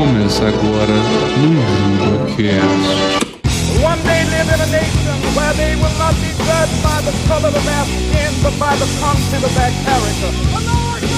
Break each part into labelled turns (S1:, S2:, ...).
S1: Começa agora no JubaCast.
S2: One day live in a nation where they will not be judged by the color of their skin, but by the content of their character.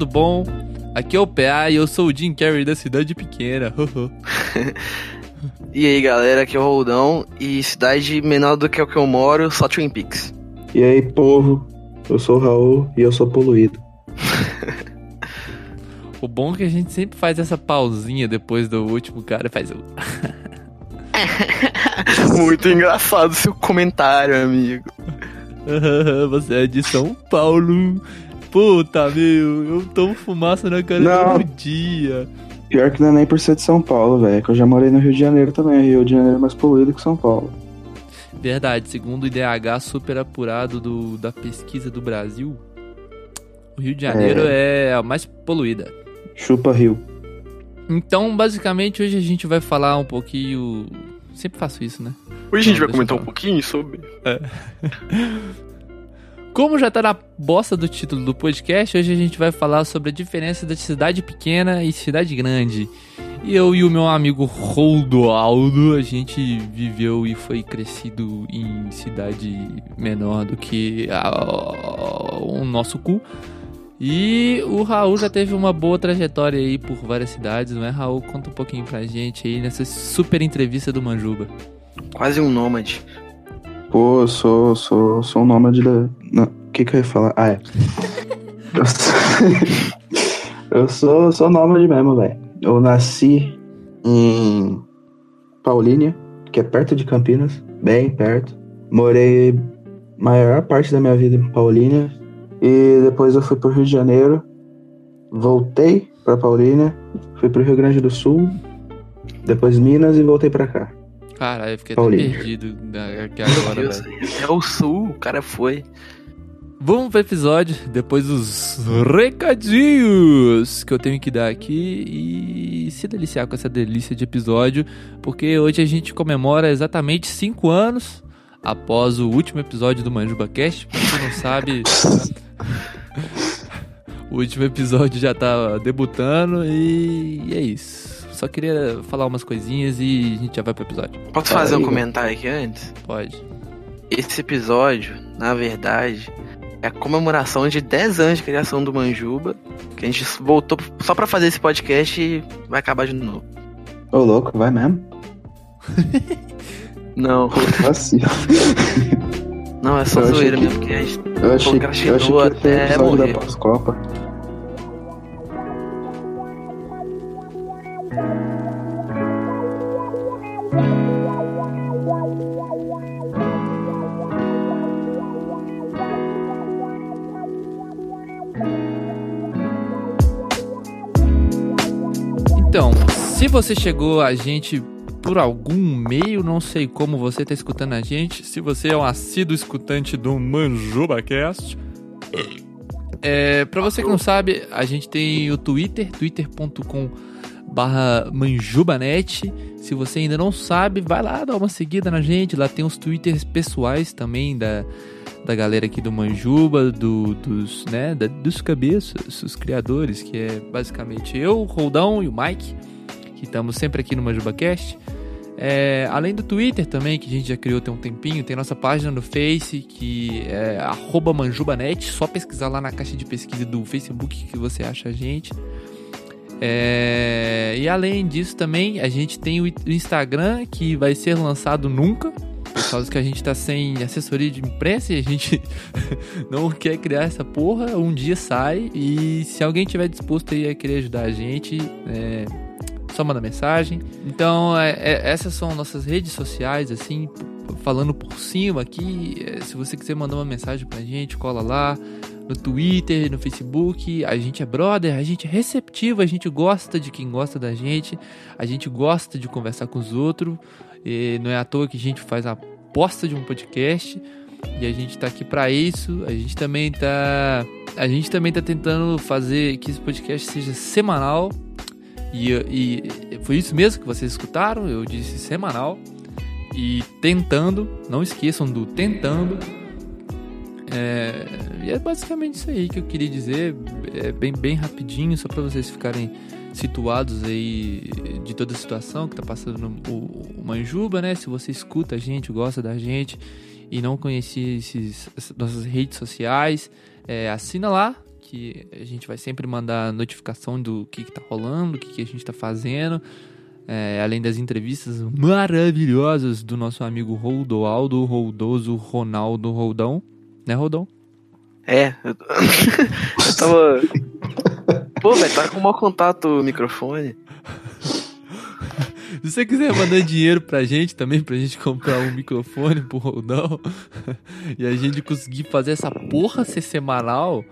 S3: Tudo bom? Aqui é o PA e eu sou o Jim Carrey da cidade pequena.
S4: E aí galera, aqui é o Roldão e cidade menor do que o que eu moro, só Twin Peaks.
S5: E aí, povo? Eu sou o Raul e eu sou poluído.
S3: o bom é que a gente sempre faz essa pausinha depois do último cara e faz o.
S4: Muito engraçado seu comentário, amigo.
S3: Você é de São Paulo. Puta, meu, eu tomo fumaça na cara
S5: Não.
S3: todo dia.
S5: Pior que não é nem por ser de São Paulo, velho. é Que eu já morei no Rio de Janeiro também. Rio de Janeiro é mais poluído que São Paulo.
S3: Verdade, segundo o IDH super apurado do, da pesquisa do Brasil, o Rio de Janeiro é a mais poluída.
S5: Chupa Rio.
S3: Então, basicamente, hoje a gente vai falar um pouquinho. Sempre faço isso, né?
S4: Hoje a gente
S3: Não,
S4: vai comentar um pouquinho sobre.
S3: Como já tá na bosta do título do podcast, hoje a gente vai falar sobre a diferença da cidade pequena e cidade grande. E eu e o meu amigo Roldoaldo, a gente viveu e foi crescido em cidade menor do que a- o nosso cu. E o Raul já teve uma boa trajetória aí por várias cidades, não é, Raul? Conta um pouquinho pra gente aí nessa super entrevista do Manjuba.
S4: Quase um nômade.
S5: Pô, eu sou, sou, sou um nômade da. Que que eu ia falar? Ah, é. Eu sou, eu sou, sou nômade mesmo, velho. Eu nasci em Paulínia, que é perto de Campinas, bem perto. Morei maior parte da minha vida em Paulínia. E depois eu fui pro Rio de Janeiro. Voltei pra Paulínia. Fui pro Rio Grande do Sul. Depois Minas e voltei pra cá.
S3: Caralho, eu fiquei até perdido aqui agora, velho.
S4: é o sul, o cara foi.
S3: Vamos pro episódio, depois dos recadinhos que eu tenho que dar aqui e se deliciar com essa delícia de episódio, porque hoje a gente comemora exatamente 5 anos após o último episódio do Manjuba Cast. Pra quem não sabe, o último episódio já tá debutando e é isso. Só queria falar umas coisinhas e a gente já vai pro episódio.
S4: Posso
S5: Fala
S4: fazer um comentário aqui antes?
S3: Pode.
S4: Esse episódio, na verdade, é a comemoração de 10 anos de criação do Manjuba. Que a gente voltou só pra fazer esse podcast e vai acabar de novo.
S5: Ô, louco, vai mesmo?
S4: Não,
S5: Vacilo.
S4: não, é só
S5: Eu
S4: zoeira
S5: que-
S4: mesmo que a gente
S5: Eu achei, eu achei que
S4: até morrer.
S5: da pós-copa.
S3: Então, se você chegou a gente por algum meio, não sei como você está escutando a gente, se você é um assíduo escutante do ManjubaCast, é, pra você que não sabe, a gente tem o Twitter, twitter.com barra manjubanet. Se você ainda não sabe, vai lá dar uma seguida na gente. Lá tem os twitters pessoais também da, da galera aqui do Manjuba, do, dos, né, da- dos cabeças, os criadores, que é basicamente eu, o Roldão e o Mike, que estamos sempre aqui no ManjubaCast. É, além do Twitter também, que a gente já criou tem um tempinho, tem nossa página no Face, que é manjubanet, só pesquisar lá na caixa de pesquisa do Facebook que você acha a gente. É, e além disso também, a gente tem o Instagram, que vai ser lançado nunca, por causa que a gente tá sem assessoria de imprensa e a gente não quer criar essa porra, um dia sai e se alguém tiver disposto aí a querer ajudar a gente, é, só manda mensagem. Então, é, é, essas são nossas redes sociais, assim, falando por cima aqui. É, se você quiser mandar uma mensagem pra gente, cola lá no Twitter, no Facebook. A gente é brother, a gente é receptivo, a gente gosta de quem gosta da gente, a gente gosta de conversar com os outros. E não é à toa que a gente faz a posta de um podcast e a gente tá aqui para isso. A gente também tá a gente também tá tentando fazer que esse podcast seja semanal. E, e foi isso mesmo que vocês escutaram, eu disse semanal. E tentando, não esqueçam do tentando. É, e é basicamente isso aí que eu queria dizer, é bem, bem rapidinho, só para vocês ficarem situados aí de toda a situação que tá passando no, o, o Manjuba, né? Se você escuta a gente, gosta da gente e não conhecia esses, nossas redes sociais, é, assina lá, que a gente vai sempre mandar notificação do que, tá rolando, o que, que a gente tá fazendo. É, além das entrevistas maravilhosas do nosso amigo Roldoaldo, Roldoso, Ronaldo Roldão. Né, Roldão?
S4: É, eu, eu tava. Pô, velho, tá com o maior contato o microfone.
S3: Se você quiser mandar dinheiro pra gente também, pra gente comprar um microfone pro Roldão e a gente conseguir fazer essa porra ser semanal,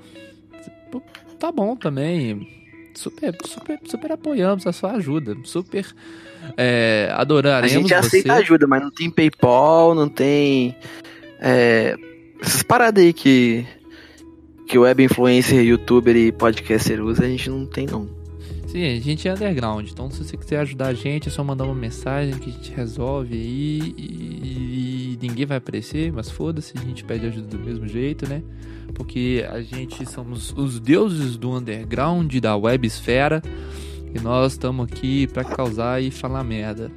S3: tá bom também. Super, super, super apoiamos a sua ajuda. Super é, adoraremos
S4: A gente aceita
S3: você.
S4: ajuda, mas não tem PayPal, não tem. É, essas paradas aí que. Que web influencer, youtuber e podcaster usa, a gente não tem não.
S3: Sim, a gente é underground, então se você quiser ajudar a gente, é só mandar uma mensagem que a gente resolve aí e, e ninguém vai aparecer, mas foda-se, a gente pede ajuda do mesmo jeito, né? Porque a gente somos os deuses do underground, da websfera, e nós estamos aqui para causar e falar merda.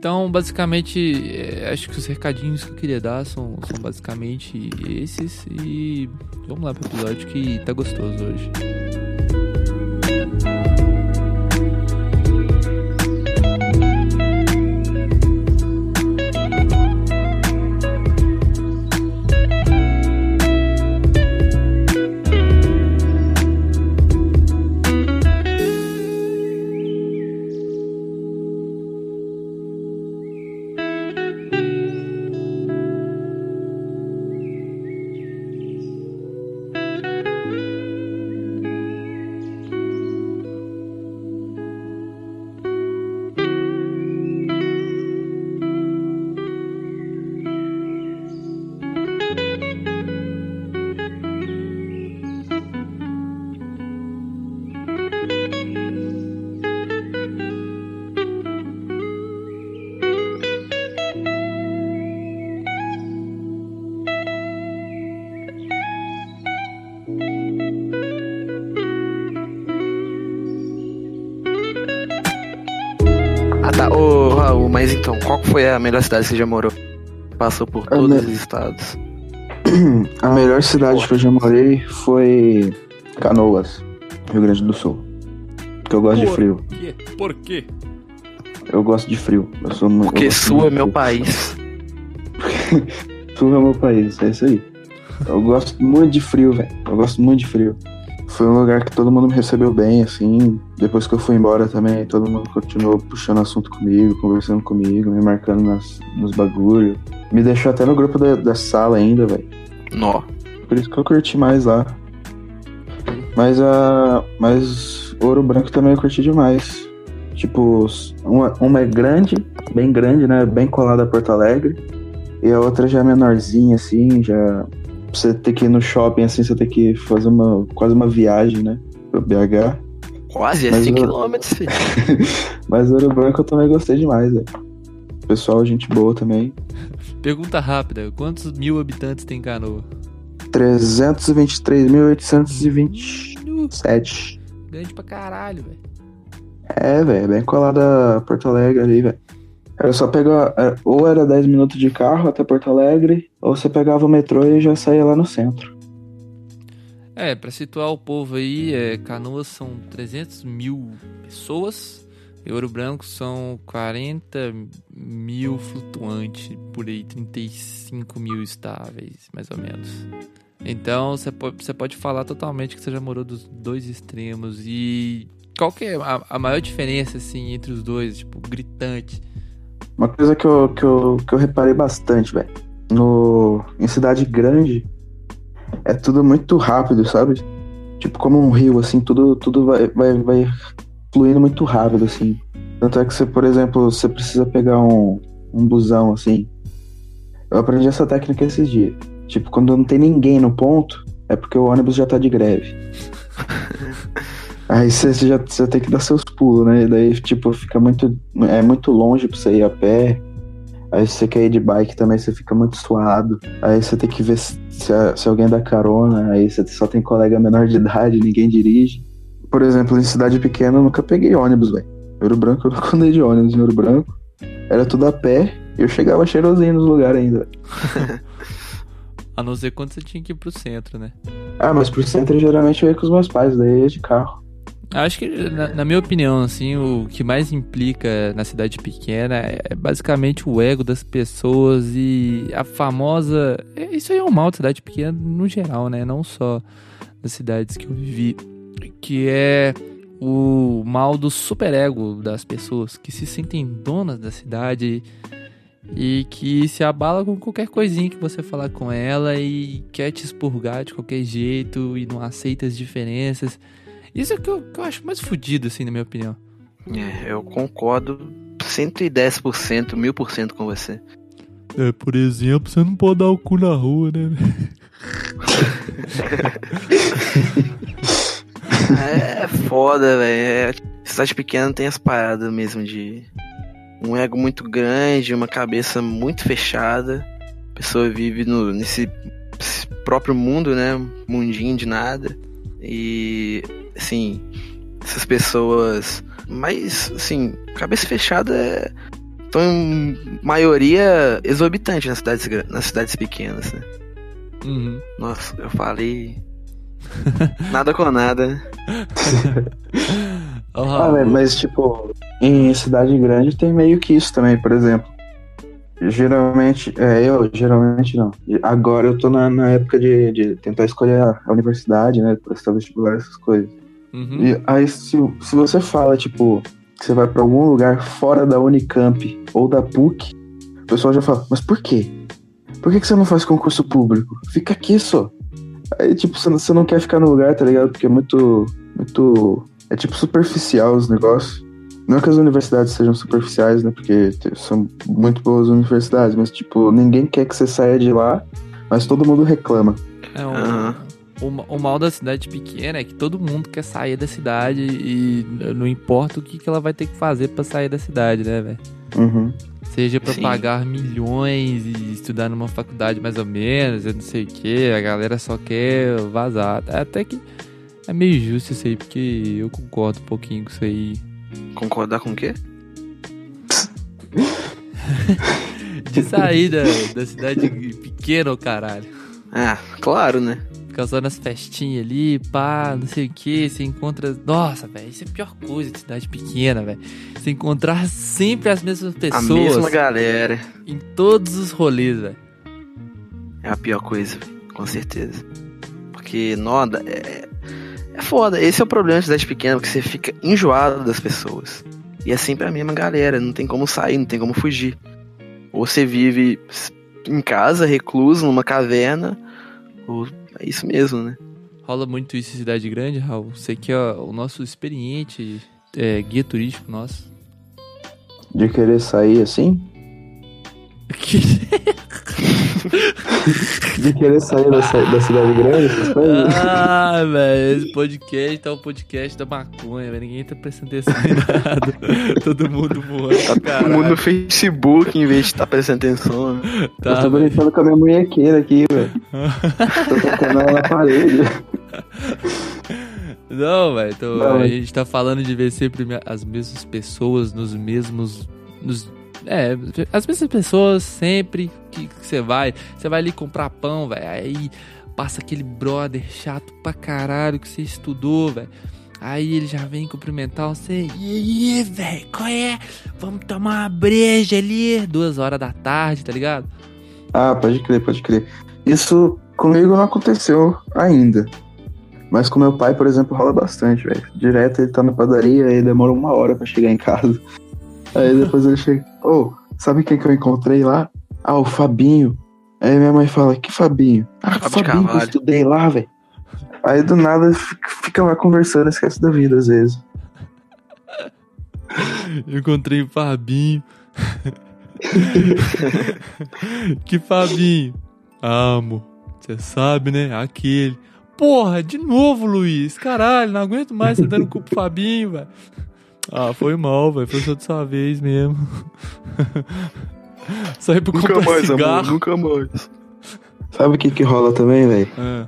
S3: Então, basicamente, é, acho que os recadinhos que eu queria dar são, são basicamente esses. E vamos lá pro episódio que tá gostoso hoje.
S4: Foi a melhor cidade que você já morou? Passou por
S5: A
S4: todos
S5: me-
S4: os estados.
S5: A melhor cidade que eu já morei foi Canoas, Rio Grande do Sul. Porque eu gosto de
S3: Por
S5: frio.
S3: quê? Por quê?
S5: Eu gosto de frio. Eu sou eu
S4: Porque
S5: gosto
S4: Sul é
S5: de
S4: meu
S5: frio.
S4: país.
S5: Sul é meu país, é isso aí. Eu gosto muito de frio, velho. Eu gosto muito de frio. Foi um lugar que todo mundo me recebeu bem, assim. Depois que eu fui embora também, todo mundo continuou puxando assunto comigo, conversando comigo, me marcando nas, nos bagulho. Me deixou até no grupo da, da sala ainda, velho.
S4: Nó.
S5: Por isso que eu curti mais lá. Mas a. Mas Ouro Branco também eu curti demais. Tipo, uma, uma é grande, bem grande, né? Bem colada a Porto Alegre. E a outra já é menorzinha, assim, já. Pra você ter que ir no shopping, assim, você tem que fazer uma. quase uma viagem, né? Pro BH.
S4: Quase, é
S5: Mas
S4: 5
S5: eu-
S4: km, filho.
S5: Mas Ouro Branco eu também gostei demais, velho. Pessoal, gente boa também.
S3: Pergunta rápida: quantos mil habitantes tem Canoa?
S5: 323.827.
S3: Grande pra caralho, velho.
S5: É, velho, bem colada a Porto Alegre ali, velho. Era só pegar. é, Ou era 10 minutos de carro até Porto Alegre, ou você pegava o metrô e já saía lá no centro.
S3: É, pra situar o povo aí, é, Canoas são 300 mil pessoas. E Ouro Branco são 40 mil flutuantes, por aí, 35 mil estáveis, mais ou menos. Então você pode, você pode falar totalmente que você já morou dos dois extremos. E qual que é a, a maior diferença, assim, entre os dois? Tipo, gritante.
S5: Uma coisa que eu, que eu, que eu reparei bastante, velho. No, em cidade grande, é tudo muito rápido, sabe? Tipo, como um rio, assim, tudo, tudo vai, vai, vai fluindo muito rápido, assim. Tanto é que você, por exemplo, você precisa pegar um, um busão, assim. Eu aprendi essa técnica esses dias. Tipo, quando não tem ninguém no ponto, é porque o ônibus já tá de greve. Aí você já você tem que dar seus pulos, né? E daí, tipo, fica muito. É muito longe pra você ir a pé. Aí se você quer ir de bike também, você fica muito suado. Aí você tem que ver se, se alguém dá carona. Aí você só tem colega menor de idade, ninguém dirige. Por exemplo, em cidade pequena eu nunca peguei ônibus, velho. Ouro Branco eu nunca andei de ônibus em Ouro Branco. Era tudo a pé e eu chegava cheirosinho nos lugares ainda.
S3: A não ser quando você tinha que ir pro centro, né?
S5: Ah, mas pro centro geralmente eu ia com os meus pais, daí eu ia de carro.
S3: Acho que, na, na, minha opinião, assim, o que mais implica na cidade pequena é basicamente o ego das pessoas e a famosa. é, Isso aí é um mal da cidade pequena no geral, né? Não só das cidades que eu vivi. Que é o mal do superego das pessoas que se sentem donas da cidade e que se abala com qualquer coisinha que você falar com ela e quer te expurgar de qualquer jeito e não aceita as diferenças. Isso é o que eu, que eu acho mais fodido, assim, na minha opinião.
S4: É, eu concordo 110%, 1000% com você.
S3: É, por exemplo, você não pode dar o cu na rua, né?
S4: É foda, velho. É, cidade pequena tem as paradas mesmo de um ego muito grande, uma cabeça muito fechada. A pessoa vive no, nesse próprio mundo, né? Mundinho de nada. E, assim, essas pessoas. Mas, assim, cabeça fechada é. Estão em maioria exorbitante nas cidades, nas cidades pequenas, né?
S3: Uhum.
S4: Nossa, eu falei. nada com nada. né?
S5: Ah, mas tipo, em cidade grande tem meio que isso também, por exemplo. Geralmente, é, eu, geralmente não. Agora eu tô na, na época de, de tentar escolher a, a universidade, né? Prestar vestibular, essas coisas.
S3: uhum.
S5: E aí, se, se você fala, tipo, que você vai pra algum lugar fora da Unicamp ou da PUC, o pessoal já fala, mas por quê? Por que, que você não faz concurso público? Fica aqui só. Aí, tipo, você não, você não quer ficar no lugar, tá ligado? Porque é muito. Muito. É tipo superficial os negócios. Não que as universidades sejam superficiais, né? Porque são muito boas universidades, mas, tipo, ninguém quer que você saia de lá, mas todo mundo reclama.
S3: É um, o, o mal da cidade pequena é que todo mundo quer sair da cidade e não importa o que, que ela vai ter que fazer pra sair da cidade, né, velho?
S5: Uhum.
S3: Seja pra
S4: Sim.
S3: pagar milhões e estudar numa faculdade mais ou menos, eu não sei o que, a galera só quer vazar. Até que é meio justo isso aí, porque eu concordo um pouquinho com isso aí.
S4: Concordar com o quê?
S3: De sair da, da cidade pequena, caralho.
S4: Ah, claro, né?
S3: Ficar só nas festinhas ali, pá, não sei o que, você encontra. Nossa, velho, isso é a pior coisa de cidade pequena, velho. Você encontrar sempre as mesmas
S4: A
S3: pessoas
S4: mesma galera.
S3: em todos os rolês, velho.
S4: É a pior coisa, com certeza. Porque, noda, é, é foda. Esse é o problema de cidade pequena, porque você fica enjoado das pessoas. E é sempre a mesma galera, não tem como sair, não tem como fugir. Ou você vive em casa, recluso, numa caverna, ou é isso mesmo, né?
S3: Rola muito isso em cidade grande, Raul. Você que é o nosso experiente é, guia turístico nosso.
S5: De querer sair assim? De querer sair da, da cidade grande, essas coisas?
S3: ah, velho, esse podcast tá o podcast da maconha, velho. Ninguém tá prestando atenção em nada. Todo mundo voando pra
S4: Todo mundo no Facebook, em vez de estar prestando atenção. né?
S5: Eu
S3: Tá,
S5: tô
S3: velho.
S5: brincando com a minha munhequeira aqui, velho. tô tocando ela na parede.
S3: Não, velho. Então, a gente tá falando de ver sempre as mesmas pessoas nos mesmos. Nos, é, as mesmas pessoas sempre que você vai. Você vai ali comprar pão, velho. Aí passa aquele brother chato pra caralho que você estudou, velho. Aí ele já vem cumprimentar você. E aí, velho, qual é? Vamos tomar uma breja ali. Duas horas da tarde, tá ligado?
S5: Ah, pode crer, pode crer. Isso comigo não aconteceu ainda. Mas com meu pai, por exemplo, rola bastante, velho. Direto ele tá na padaria e demora uma hora pra chegar em casa. Aí depois ele chega, ô, sabe quem que eu encontrei lá? Ah, o Fabinho. Aí minha mãe fala, que Fabinho? Ah,
S4: Fábio
S5: Fabinho que eu estudei lá, velho. Aí do nada fica- fica lá conversando, esquece da vida às vezes.
S3: Eu encontrei o Fabinho. que Fabinho? Amo. Você sabe, né? Aquele. Porra, de novo, Luiz. Caralho, não aguento mais você dando culpa pro Fabinho, velho. Ah, foi mal, velho. Foi só dessa vez mesmo. Saí pra comprar cigarro.
S4: nunca mais.
S5: Sabe o que que rola também, velho?
S3: Ah,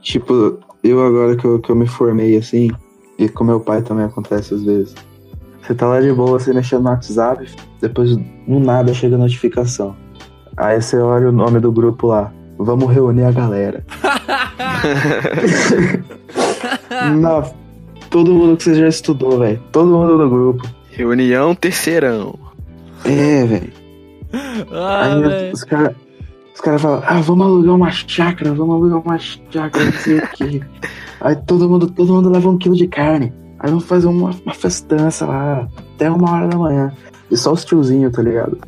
S5: Tipo, eu agora que eu, que eu me formei assim, e com meu pai também acontece às vezes. Você tá lá de boa, você mexendo no WhatsApp, depois do nada chega a notificação. Aí você olha o nome do grupo lá. Vamos reunir a galera. Não, todo mundo que você já estudou, velho. Todo mundo do grupo.
S4: Reunião terceirão.
S5: É, velho.
S3: ah
S5: Aí
S3: velho.
S5: os caras os cara falam, ah, vamos alugar uma chácara, vamos alugar uma chácara, não sei o quê. Aí todo mundo, todo mundo leva um quilo de carne. Aí vamos fazer uma, uma festança lá, até uma hora da manhã. E só os tiozinhos, tá ligado?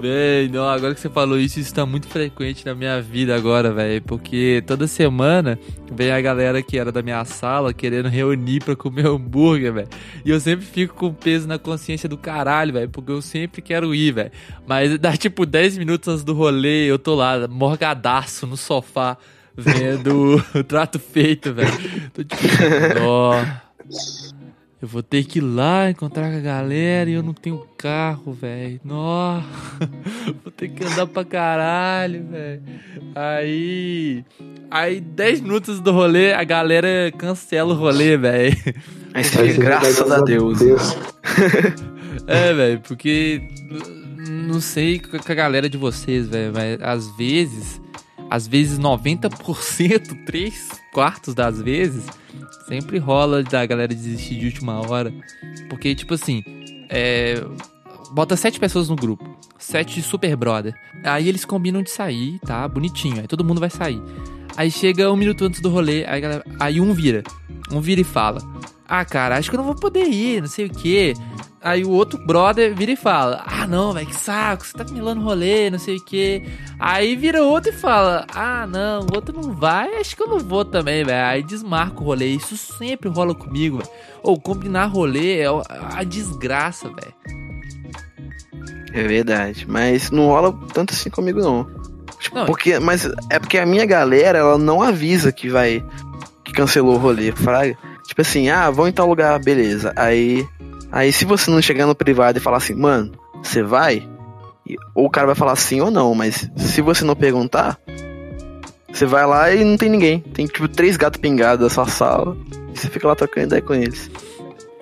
S3: Véi, não, agora que você falou isso, isso tá muito frequente na minha vida agora, velho. Porque toda semana vem a galera que era da minha sala querendo reunir pra comer hambúrguer, velho. E eu sempre fico com peso na consciência do caralho, velho. Porque eu sempre quero ir, velho. Mas dá tipo 10 minutos antes do rolê, eu tô lá, morgadaço no sofá, vendo o trato feito, velho. Tô tipo, ó. Eu vou ter que ir lá encontrar com a galera e eu não tenho carro, velho. Nossa, vou ter que andar pra caralho, velho. Aí. Aí, 10 minutos do rolê, a galera cancela o rolê, velho.
S4: Aí você
S5: Aí
S4: fica,
S5: você
S4: graças a Deus.
S3: É, velho, porque. Não sei com a galera de vocês, velho, mas às vezes. Às vezes 90%, 3 quartos das vezes, sempre rola da galera desistir de última hora. Porque, tipo assim, é, bota sete pessoas no grupo. Sete super brother. Aí eles combinam de sair, tá? Bonitinho. Aí todo mundo vai sair. Aí chega um minuto antes do rolê, aí, galera- aí um vira. Um vira e fala: Ah, cara, acho que eu não vou poder ir, não sei o quê. Aí o outro brother vira e fala: Ah, não, velho, que saco, você tá melando rolê, não sei o quê. Aí vira outro e fala: Ah, não, o outro não vai, acho que eu não vou também, velho. Aí desmarca o rolê. Isso sempre rola comigo, velho. Ou combinar rolê é a desgraça, velho.
S4: É verdade. Mas não rola tanto assim comigo, não. Tipo,
S3: Não,
S4: porque, mas é porque a minha galera, ela não avisa que vai. que cancelou o rolê, fraga. Tipo assim, ah, vão em tal lugar, beleza. Aí. Aí se você não chegar no privado e falar assim, mano, você vai? Ou o cara vai falar sim ou não, mas se você não perguntar, você vai lá e não tem ninguém. Tem tipo três gatos pingados na sua sala. E você fica lá trocando ideia com eles.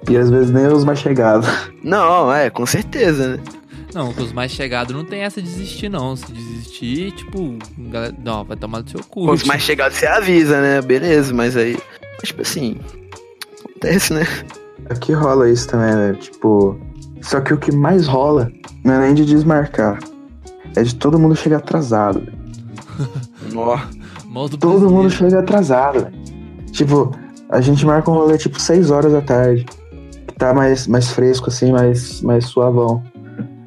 S5: E às vezes nem os mais chegados.
S4: Não, é, com certeza, né?
S3: Não, com os mais chegados não tem essa de desistir, não. Se desistir, tipo, galera, não, vai tomar do seu cu.
S4: Com os mais chegados você avisa, né? Beleza, mas aí. mas, Tipo assim. Acontece, né?
S5: Aqui rola isso também, né? Tipo. Só que o que mais rola não é nem de desmarcar. É de todo mundo chegar atrasado.
S4: Nó.
S5: Todo mundo
S3: brasileiro.
S5: chega atrasado, velho. Tipo, a gente marca um rolê tipo 6 horas da tarde. Que tá mais, mais fresco, assim, mais, mais suavão.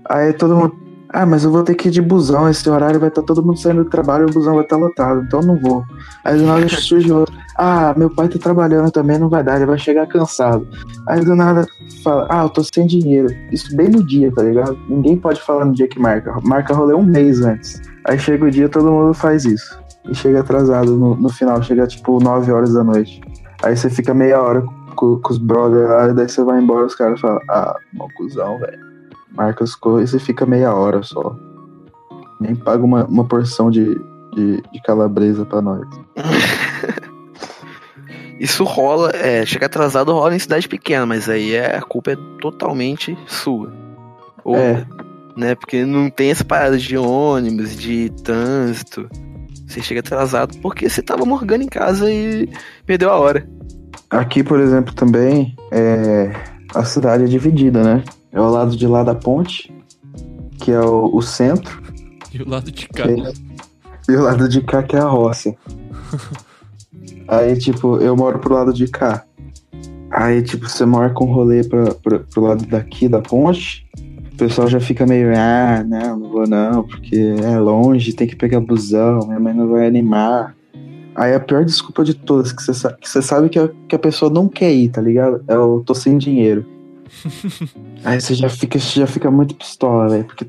S5: Aí todo mundo. Ah, mas eu vou ter que ir de busão. Esse horário vai estar todo mundo saindo do trabalho e o busão vai estar lotado. Então eu não vou. Aí do nada surge outro. Ah, meu pai tá trabalhando também, não vai dar, ele vai chegar cansado. Aí do nada fala, ah, eu tô sem dinheiro. Isso bem no dia, tá ligado? Ninguém pode falar no dia que marca. Marca rolê um mês antes. Aí chega o dia, todo mundo faz isso. E chega atrasado no, no final, chega tipo 9 horas da noite. Aí você fica meia hora com, com os brothers lá, e daí você vai embora, os caras falam, ah, mó cuzão, velho. Marca as coisas e fica meia hora só. Nem paga uma, uma porção de, de, de calabresa pra nós.
S4: Isso rola, é, chegar atrasado rola em cidade pequena, mas aí é, a culpa é totalmente sua. Ou,
S5: É.
S4: né? Porque não tem essa parada de ônibus, de trânsito. Você chega atrasado porque você tava morgando em casa e perdeu a hora.
S5: Aqui, por exemplo, também é, a cidade é dividida, né? É o lado de lá da ponte, que é o, o centro,
S3: E o lado de cá.
S5: e o lado de cá que é a roça. Aí, tipo, eu moro pro lado de cá. Aí, tipo, você marca um rolê pra, pra, pro lado daqui da ponte. O pessoal já fica meio, ah, não, não vou não, porque é longe, tem que pegar busão, minha mãe não vai animar. Aí a pior desculpa de todas, que você sa- que você sabe que a, que a pessoa não quer ir, tá ligado? É o tô sem dinheiro. Aí você já fica, já fica muito pistola, velho. Porque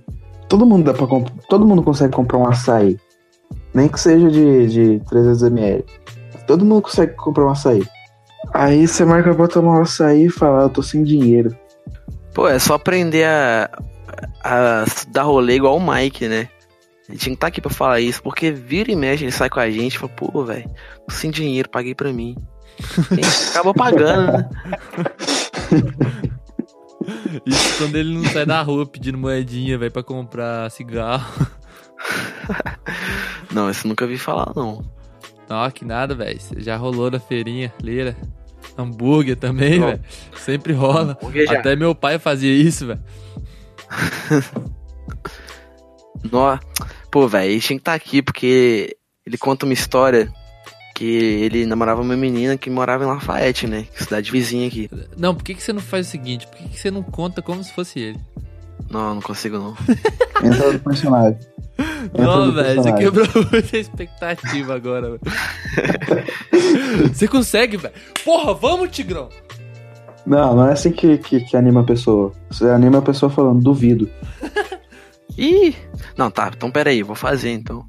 S5: todo mundo dá pra Todo mundo consegue comprar um açaí. Nem que seja de, de 300ml. Todo mundo consegue comprar um açaí. Aí você marca pra tomar um açaí e fala, "Ah, eu tô sem dinheiro.
S4: Pô, é só aprender a, a dar rolê igual o Mike, né? Ele tinha que estar aqui pra falar isso, porque vira e mexe, ele sai com a gente e fala, pô, velho, tô sem dinheiro, paguei pra mim. Acaba pagando, né?
S3: Isso quando ele não sai da rua pedindo moedinha, velho, pra comprar cigarro.
S4: Não, isso nunca vi falar, não.
S3: Não, que nada, velho. Já rolou na feirinha, leira. Hambúrguer também, velho. Sempre rola. Até meu pai fazia isso, velho.
S4: Nó. Pô, velho, tinha que estar aqui porque ele conta uma história que ele namorava uma menina que morava em Lafayette, né? Cidade vizinha aqui.
S3: Não, por que, que você não faz o seguinte? Por que, que você não conta como se fosse ele?
S4: Não, não consigo não.
S5: Entra no personagem. Entra
S3: Não, velho, você quebrou muita expectativa agora, velho. Você consegue, velho? Porra, vamos, Tigrão!
S5: Não, não é assim que, que, que anima a pessoa. Você anima a pessoa falando, duvido.
S4: Ih! Não, tá, então pera aí, vou fazer então.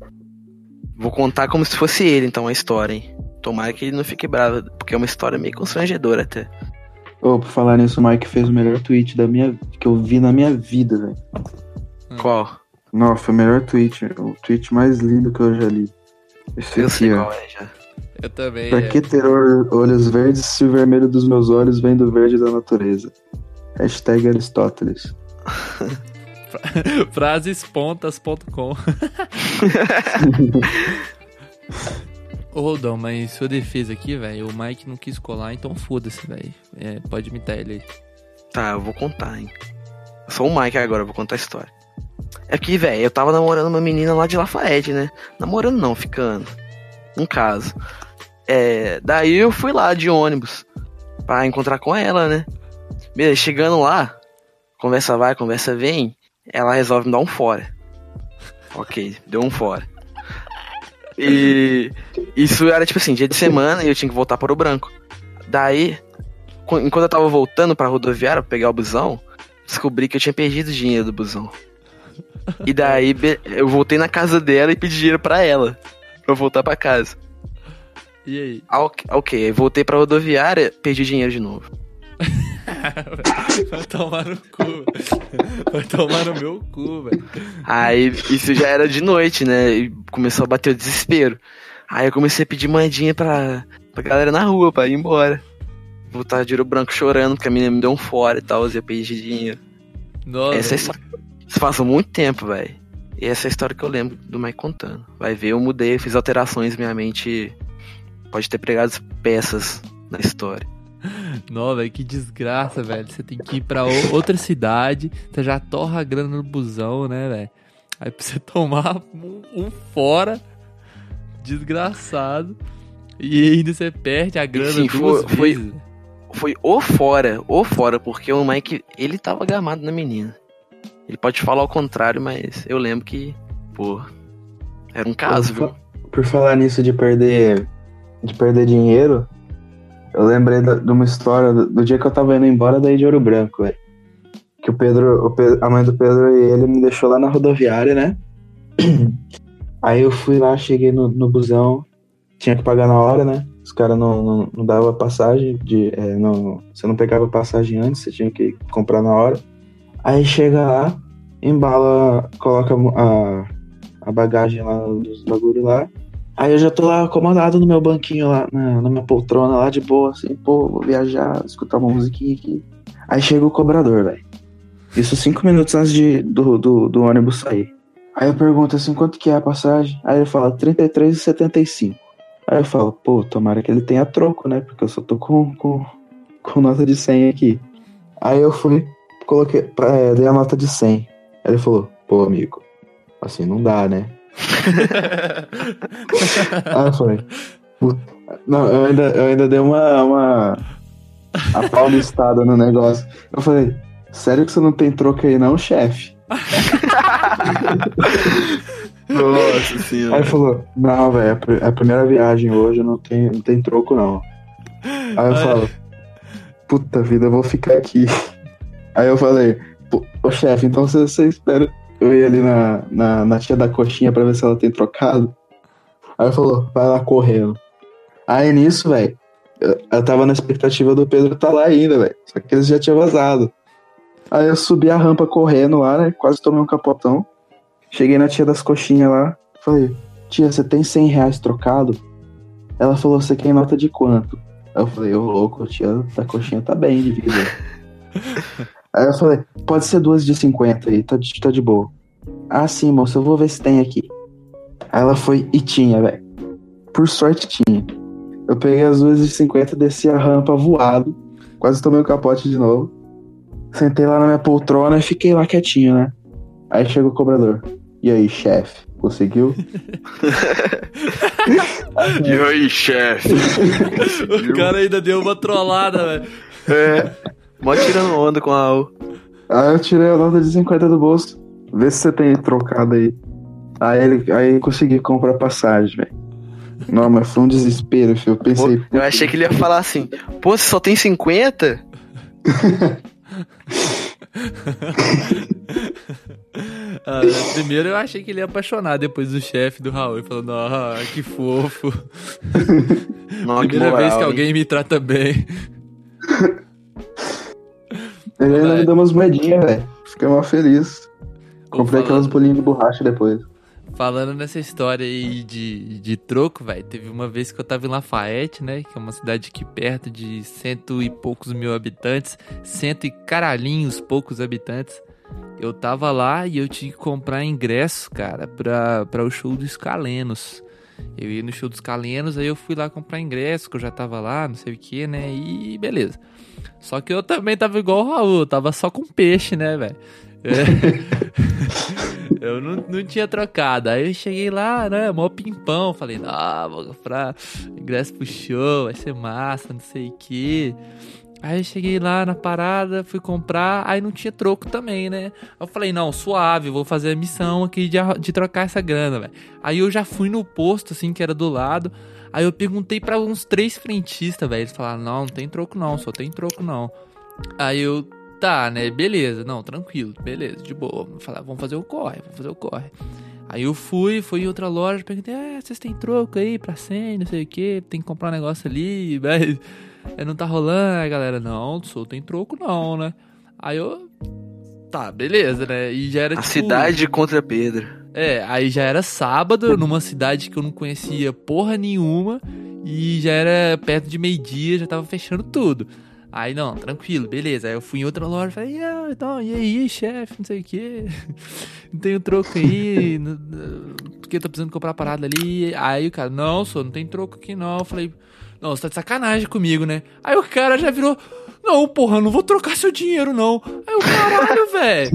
S4: Vou contar como se fosse ele, então, a história, hein? Tomara que ele não fique bravo, porque é uma história meio constrangedora até.
S5: Ô, por falar nisso, o Mike fez o melhor tweet da minha, que eu vi na minha vida, velho.
S4: Qual?
S5: Não, foi o melhor tweet. O tweet mais lindo que eu já li. Esse
S4: Eu sei
S5: aqui, ó.
S4: qual é já.
S3: Eu também.
S5: Pra
S3: é.
S5: que ter ol- olhos verdes se o vermelho dos meus olhos vem do verde da natureza? Hashtag Aristóteles.
S3: Frasespontas.com Ô, Rodão, mas sua defesa aqui, velho, o Mike não quis colar, então foda-se, velho. É, pode imitar ele aí.
S4: Tá, eu vou contar, hein? Eu sou o Mike agora, eu vou contar a história. É que, velho, eu tava namorando uma menina lá de Lafayette, né? Namorando não, ficando. Um caso. É, daí eu fui lá de ônibus pra encontrar com ela, né? Beleza, chegando lá, conversa vai, conversa vem, ela resolve me dar um fora. Ok, deu um fora. E isso era tipo assim, dia de semana e eu tinha que voltar para o branco. Daí, qu- enquanto eu tava voltando pra rodoviária pra pegar o busão, descobri que eu tinha perdido o dinheiro do busão. E daí eu voltei na casa dela e pedi dinheiro pra ela. Pra eu voltar pra casa.
S3: E aí?
S4: Ah, ok, ok, aí voltei pra rodoviária, perdi dinheiro de novo.
S3: Vai tomar no cu. Vai tomar no meu cu, velho.
S4: Aí isso já era de noite, né? E começou a bater o desespero. Aí eu comecei a pedir moedinha pra, pra galera na rua pra ir embora. Voltar de ouro branco chorando, porque a menina me deu um fora e tal, e eu perdi dinheiro.
S3: Nossa,
S4: Essa é história. Isso faz muito tempo, velho. E essa é a história que eu lembro do Mike contando. Vai ver, eu mudei, fiz alterações, minha mente pode ter pregado peças na história.
S3: Não, velho, que desgraça, velho. Você tem que ir pra o- outra cidade, você já torra a grana no busão, né, velho? Aí pra você tomar um, um fora, desgraçado, e ainda você perde a grana
S4: Sim,
S3: duas
S4: foi- foi-
S3: vezes.
S4: Foi ou fora, ou fora, porque o Mike, ele tava gamado na menina. Ele pode falar o contrário, mas eu lembro que, pô, era um caso, viu?
S5: Por falar nisso de perder de perder dinheiro, eu lembrei de uma história do, do dia que eu tava indo embora daí de Ouro Branco, velho. Que o Pedro, o Pedro- a mãe do Pedro e ele me deixou lá na rodoviária, né? Aí eu fui lá, cheguei no, no busão, tinha que pagar na hora, né? Os caras não, não, não davam passagem, de, é, não, você não pegava passagem antes, você tinha que comprar na hora. Aí chega lá, embala, coloca a, a bagagem lá dos bagulho lá. Aí eu já tô lá acomodado no meu banquinho lá, na, na minha poltrona lá de boa, assim, pô, vou viajar, escutar uma musiquinha aqui. Aí chega o cobrador, velho. Isso cinco minutos antes de, do, do, do ônibus sair. Aí eu pergunto assim, quanto que é a passagem? Aí ele fala, R$ 33,75. Aí eu falo, pô, tomara que ele tenha troco, né? Porque eu só tô com, com, com nota de 100 aqui. Aí eu fui, coloquei, é, dei a nota de 100. Aí ele falou, pô, amigo, assim não dá, né? Aí eu falei, Não, eu ainda, eu ainda dei uma. uma a paulistada no negócio. Eu falei, sério que você não tem troco aí, não, chefe?
S4: Nossa
S5: Aí
S4: senhora.
S5: ele falou, não, velho, é a é primeira viagem hoje, não tem, não tem troco, não. Aí eu falo, puta vida, eu vou ficar aqui. Aí eu falei, "Pô, ô chefe, então você, você espera eu ir ali na, na, na tia da coxinha pra ver se ela tem trocado? Aí ele falou, vai lá correndo. Aí nisso, velho, eu, eu tava na expectativa do Pedro tá lá ainda, velho. Só que eles já tinham vazado. Aí eu subi a rampa correndo lá, né? Quase tomei um capotão. Cheguei na tia das coxinhas lá. Falei, tia, você tem 100 reais trocado? Ela falou, você quer nota de quanto? Eu falei, ô louco, tia da coxinha tá bem de vida. Aí eu falei, pode ser duas de 50 aí, tá de, tá de boa. Ah, sim, moça, eu vou ver se tem aqui. Aí ela foi e tinha, velho. Por sorte tinha. Eu peguei as duas de 50, desci a rampa voado. Quase tomei o capote de novo. Sentei lá na minha poltrona e fiquei lá quietinho, né? Aí chega o cobrador. E aí, chefe? Conseguiu?
S4: E aí, chefe?
S3: O cara ainda deu uma trollada, velho.
S4: É. Mó tirando onda com a AU.
S5: Aí eu tirei a nota de 50 do bolso. Vê se você tem trocado aí. Aí ele aí consegui comprar passagem, velho. Não, mas foi um desespero, filho. Eu
S4: Pô,
S5: pensei,
S4: eu achei que ele ia falar assim: pô, você só tem 50?
S3: Ah, primeiro eu achei que ele ia apaixonar depois do chefe do Raul, falando, ah, que fofo.
S4: Não, que
S3: Primeira
S4: moral,
S3: vez que
S4: hein?
S3: alguém me trata bem.
S5: ele ainda me deu umas moedinhas, velho. Fiquei mal feliz. Comprei
S3: falando-
S5: aquelas bolinhas de borracha depois.
S3: Falando nessa história aí de, de troco, velho, teve uma vez que eu tava em Lafayette, né? Que é uma cidade aqui perto de cento e poucos mil habitantes, cento e caralhinhos poucos habitantes. Eu tava lá e eu tinha que comprar ingresso, cara, pra, pra o show dos Calenos. Eu ia no show dos Calenos, aí eu fui lá comprar ingresso, que eu já tava lá, não sei o que, né? E beleza. Só que eu também tava igual o Raul, tava só com peixe, né, velho? Eu não, não tinha trocado. Aí eu cheguei lá, né? Mó pimpão. Falei, não, vou comprar ingresso pro show, vai ser massa, não sei o que. Aí eu cheguei lá na parada, fui comprar, aí não tinha troco também, né? Eu falei, não, suave, vou fazer a missão aqui de, de trocar essa grana, velho. Aí eu já fui no posto, assim, que era do lado. Aí eu perguntei pra uns três frentistas, velho. Eles falaram, não, não tem troco não, só tem troco não. Aí eu, tá, né, beleza, não, tranquilo, beleza, de boa. Falar, vamos fazer o corre, vamos fazer o corre. Aí eu fui, fui em outra loja, perguntei, ah, vocês têm troco aí pra 100, não sei o que, tem que comprar um negócio ali, mas é, não tá rolando, aí a galera, não, sou tem troco não, né? Aí eu, tá, beleza, né? E já era
S4: A
S3: tipo,
S4: cidade contra Pedro.
S3: É, aí já era sábado, numa cidade que eu não conhecia porra nenhuma, e já era perto de meio-dia, já tava fechando tudo. Aí não, tranquilo, beleza. Aí eu fui em outra loja e falei, ah, então, e aí, chefe, não sei o que, não tenho troco aí, porque eu tô precisando comprar parada ali. Aí o cara, não, senhor, não tem troco aqui não. Eu falei, não, você tá de sacanagem comigo, né? Aí o cara já virou, não, porra, não vou trocar seu dinheiro, não. Aí o caralho, velho.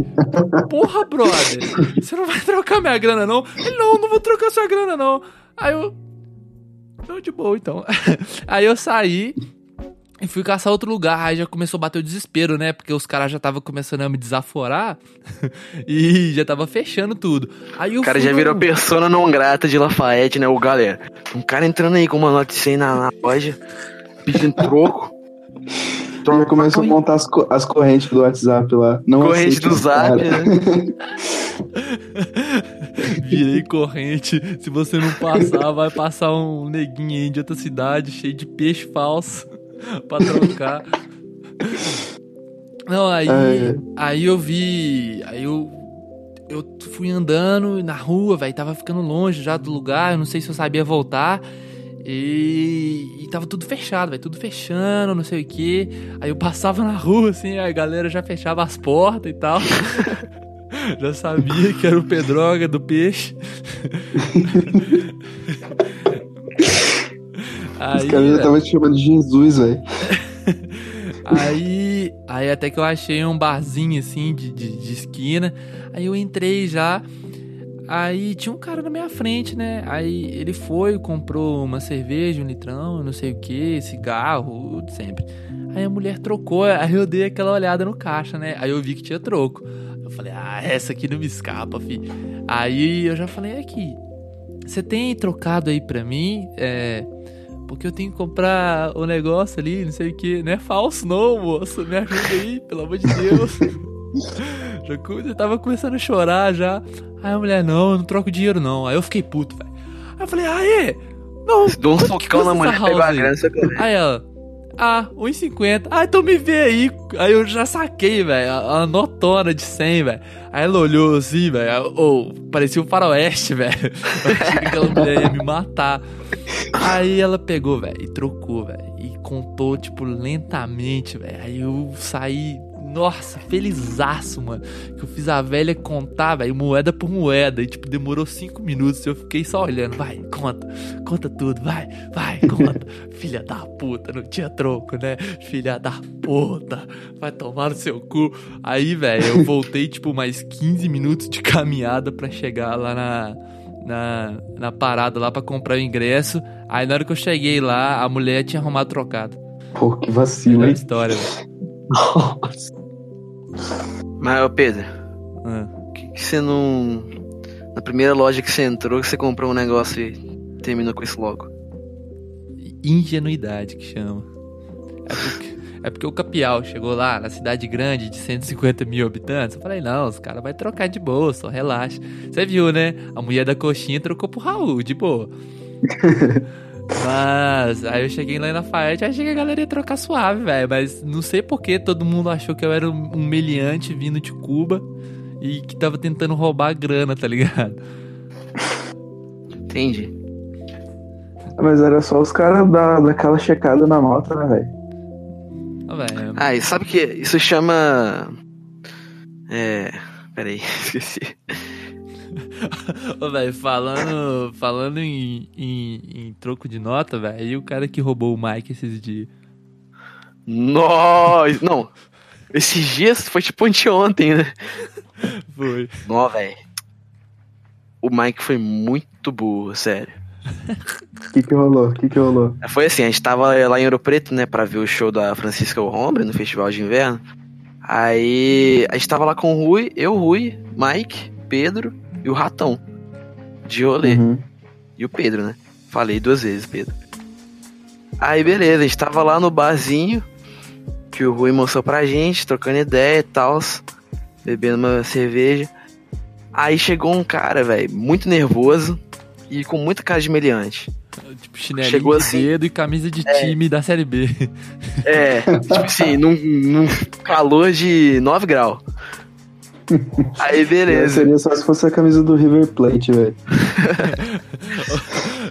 S3: Porra, brother. Você não vai trocar minha grana, não? Ele, não, não vou trocar sua grana, não. Aí eu. Não, de boa, então. Aí eu saí e fui caçar outro lugar. Aí já começou a bater o desespero, né? Porque os caras já estavam começando a me desaforar e já tava fechando tudo. Aí
S4: O cara
S3: fui
S4: já virou persona não grata de Lafayette, né? O galera. Um cara entrando aí com uma nota de 100 na, na loja, pedindo troco.
S5: Já começou a montar as, co- as correntes do WhatsApp lá. Não
S4: Corrente do zap, né?
S3: Virei corrente. Se você não passar, vai passar um neguinho aí de outra cidade cheio de peixe falso pra trocar. Não, aí,
S5: É.
S3: aí eu vi. Aí eu. Eu fui andando na rua, velho. Tava ficando longe já do lugar. Eu não sei se eu sabia voltar. E, e tava tudo fechado, velho. Tudo fechando, não sei o que. Aí eu passava na rua, assim, a galera já fechava as portas e tal. já sabia que era o Pedroga do peixe. Aí,
S5: Os caras já estavam te chamando de Jesus, velho.
S3: aí, aí até que eu achei um barzinho assim de, de, de esquina. Aí eu entrei já. Aí tinha um cara na minha frente, né? Aí ele foi, comprou uma cerveja, um litrão, não sei o que, cigarro, sempre. Aí a mulher trocou, aí eu dei aquela olhada no caixa, né? Aí eu vi que tinha troco. Eu falei, ah, essa aqui não me escapa, fi. Aí eu já falei, aqui, você tem trocado aí pra mim? É. Porque eu tenho que comprar o negócio ali, não sei o que. Não é falso, não, moço. Me ajuda aí, pelo amor de Deus. eu tava começando a chorar já. Aí a mulher, não, eu não troco dinheiro não. Aí eu fiquei puto, velho. Aí eu falei, aê! Não,
S4: Dou um socão na mulher,
S3: essa
S4: pegou a
S3: house aí? ela, ah, 1,50. Ah, então me vê aí. Aí eu já saquei, velho, a, notona de 100, velho. Aí ela olhou assim, velho, ou parecia um faroeste, velho. Achei que aquela mulher ia me matar. Aí ela pegou, velho, e trocou, velho. E contou, tipo, lentamente, velho. Aí eu saí, nossa, felizaço, mano. Que eu fiz a velha contar, velho, moeda por moeda. E, tipo, demorou cinco minutos. Eu fiquei só olhando. Vai, conta, conta tudo, vai, vai, conta. Filha da puta, não tinha troco, né? Filha da puta, vai tomar no seu cu. Aí, velho, eu voltei, tipo, mais 15 minutos de caminhada pra chegar lá na, na, na parada lá pra comprar o ingresso. Aí, na hora que eu cheguei lá, a mulher tinha arrumado trocado.
S5: Pô, que vacilo, hein?
S3: história, velho.
S5: Nossa.
S4: Mas, ô Pedro, por que, que você não. Na primeira loja que você entrou, que você comprou um negócio e terminou com isso logo?
S3: ingenuidade que chama. É porque, é porque o Capial chegou lá na cidade grande de 150 mil habitantes. Eu falei, não, os caras vão trocar de boa, só relaxa. Você viu, né? A mulher da coxinha trocou pro Raul, de boa. Mas aí eu cheguei lá na Lafayette, achei que a galera ia trocar suave, velho. Mas não sei por que todo mundo achou que eu era um um meliante vindo de Cuba e que tava tentando roubar a grana, tá ligado?
S4: Entendi.
S5: Mas era só os caras dar daquela checada na moto, né, velho?
S3: Ah.
S4: Ah, e sabe que isso chama. É. Peraí, esqueci.
S3: Ô, velho, falando, falando em, em, em troco de nota, velho, e o cara que roubou o Mike esses dias?
S4: Nós! Não! Esses dias foi tipo anteontem, né?
S3: Foi.
S4: Nó, velho. O Mike foi muito burro, sério.
S5: O que que rolou? O que que rolou?
S4: Foi assim, a gente tava lá em Ouro Preto, né, pra ver o show da Francisca Rombre no Festival de Inverno. Aí a gente tava lá com o Rui, eu, Rui, Mike, Pedro e o Ratão. De rolê.
S5: Uhum.
S4: E o Pedro, né? Falei duas vezes, Pedro. Aí beleza, a gente tava lá no barzinho que o Rui mostrou pra gente, trocando ideia e tal, bebendo uma cerveja. Aí chegou um cara, velho, muito nervoso e com muita cara de meliante.
S3: Tipo, chinelinho
S4: Chegou
S3: de
S4: assim-
S3: dedo e camisa de time da Série B.
S4: É, tipo assim, num, num calor de 9 graus. Aí beleza.
S5: Seria só se fosse a camisa do River Plate, velho.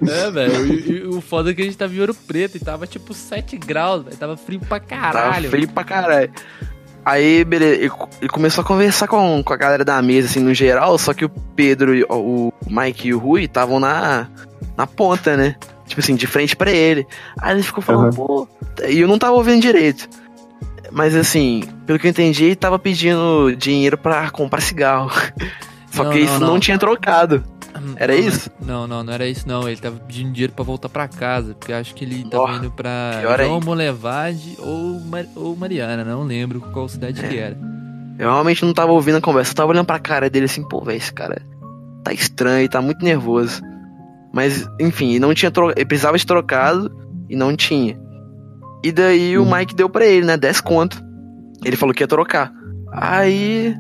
S3: é, velho. E, e o foda é que a gente tava em Ouro Preto e tava tipo 7 graus, velho. Tava frio pra
S4: Tava
S3: caralho.
S4: frio pra caralho. Aí, beleza, ele, ele começou a conversar com, com a galera da mesa, assim, no geral, só que o Pedro, e o, o Mike e o Rui estavam na, na ponta, né? Tipo assim, de frente pra ele. Aí ele ficou falando,
S5: Uhum.
S4: pô. E eu não tava ouvindo direito. Mas assim, pelo que eu entendi, ele tava pedindo dinheiro pra comprar cigarro. Só
S3: Não,
S4: que
S3: não,
S4: isso
S3: não.
S4: não tinha trocado. Era
S3: Não,
S4: isso?
S3: Não, não, não era isso não. Ele tava pedindo dinheiro pra voltar pra casa, porque acho que ele tava
S4: Ó,
S3: indo pra João. Molevade ou, Mar- ou Mariana, não lembro qual cidade
S4: É.
S3: que era.
S4: Eu realmente não tava ouvindo a conversa, eu tava olhando pra cara dele assim, pô, velho, esse cara tá estranho, tá muito nervoso. Mas, enfim, não tinha tro... ele precisava de trocado e não tinha. E daí o
S5: Hum.
S4: Mike deu pra ele, né, 10 conto. Ele falou que ia trocar. Aí,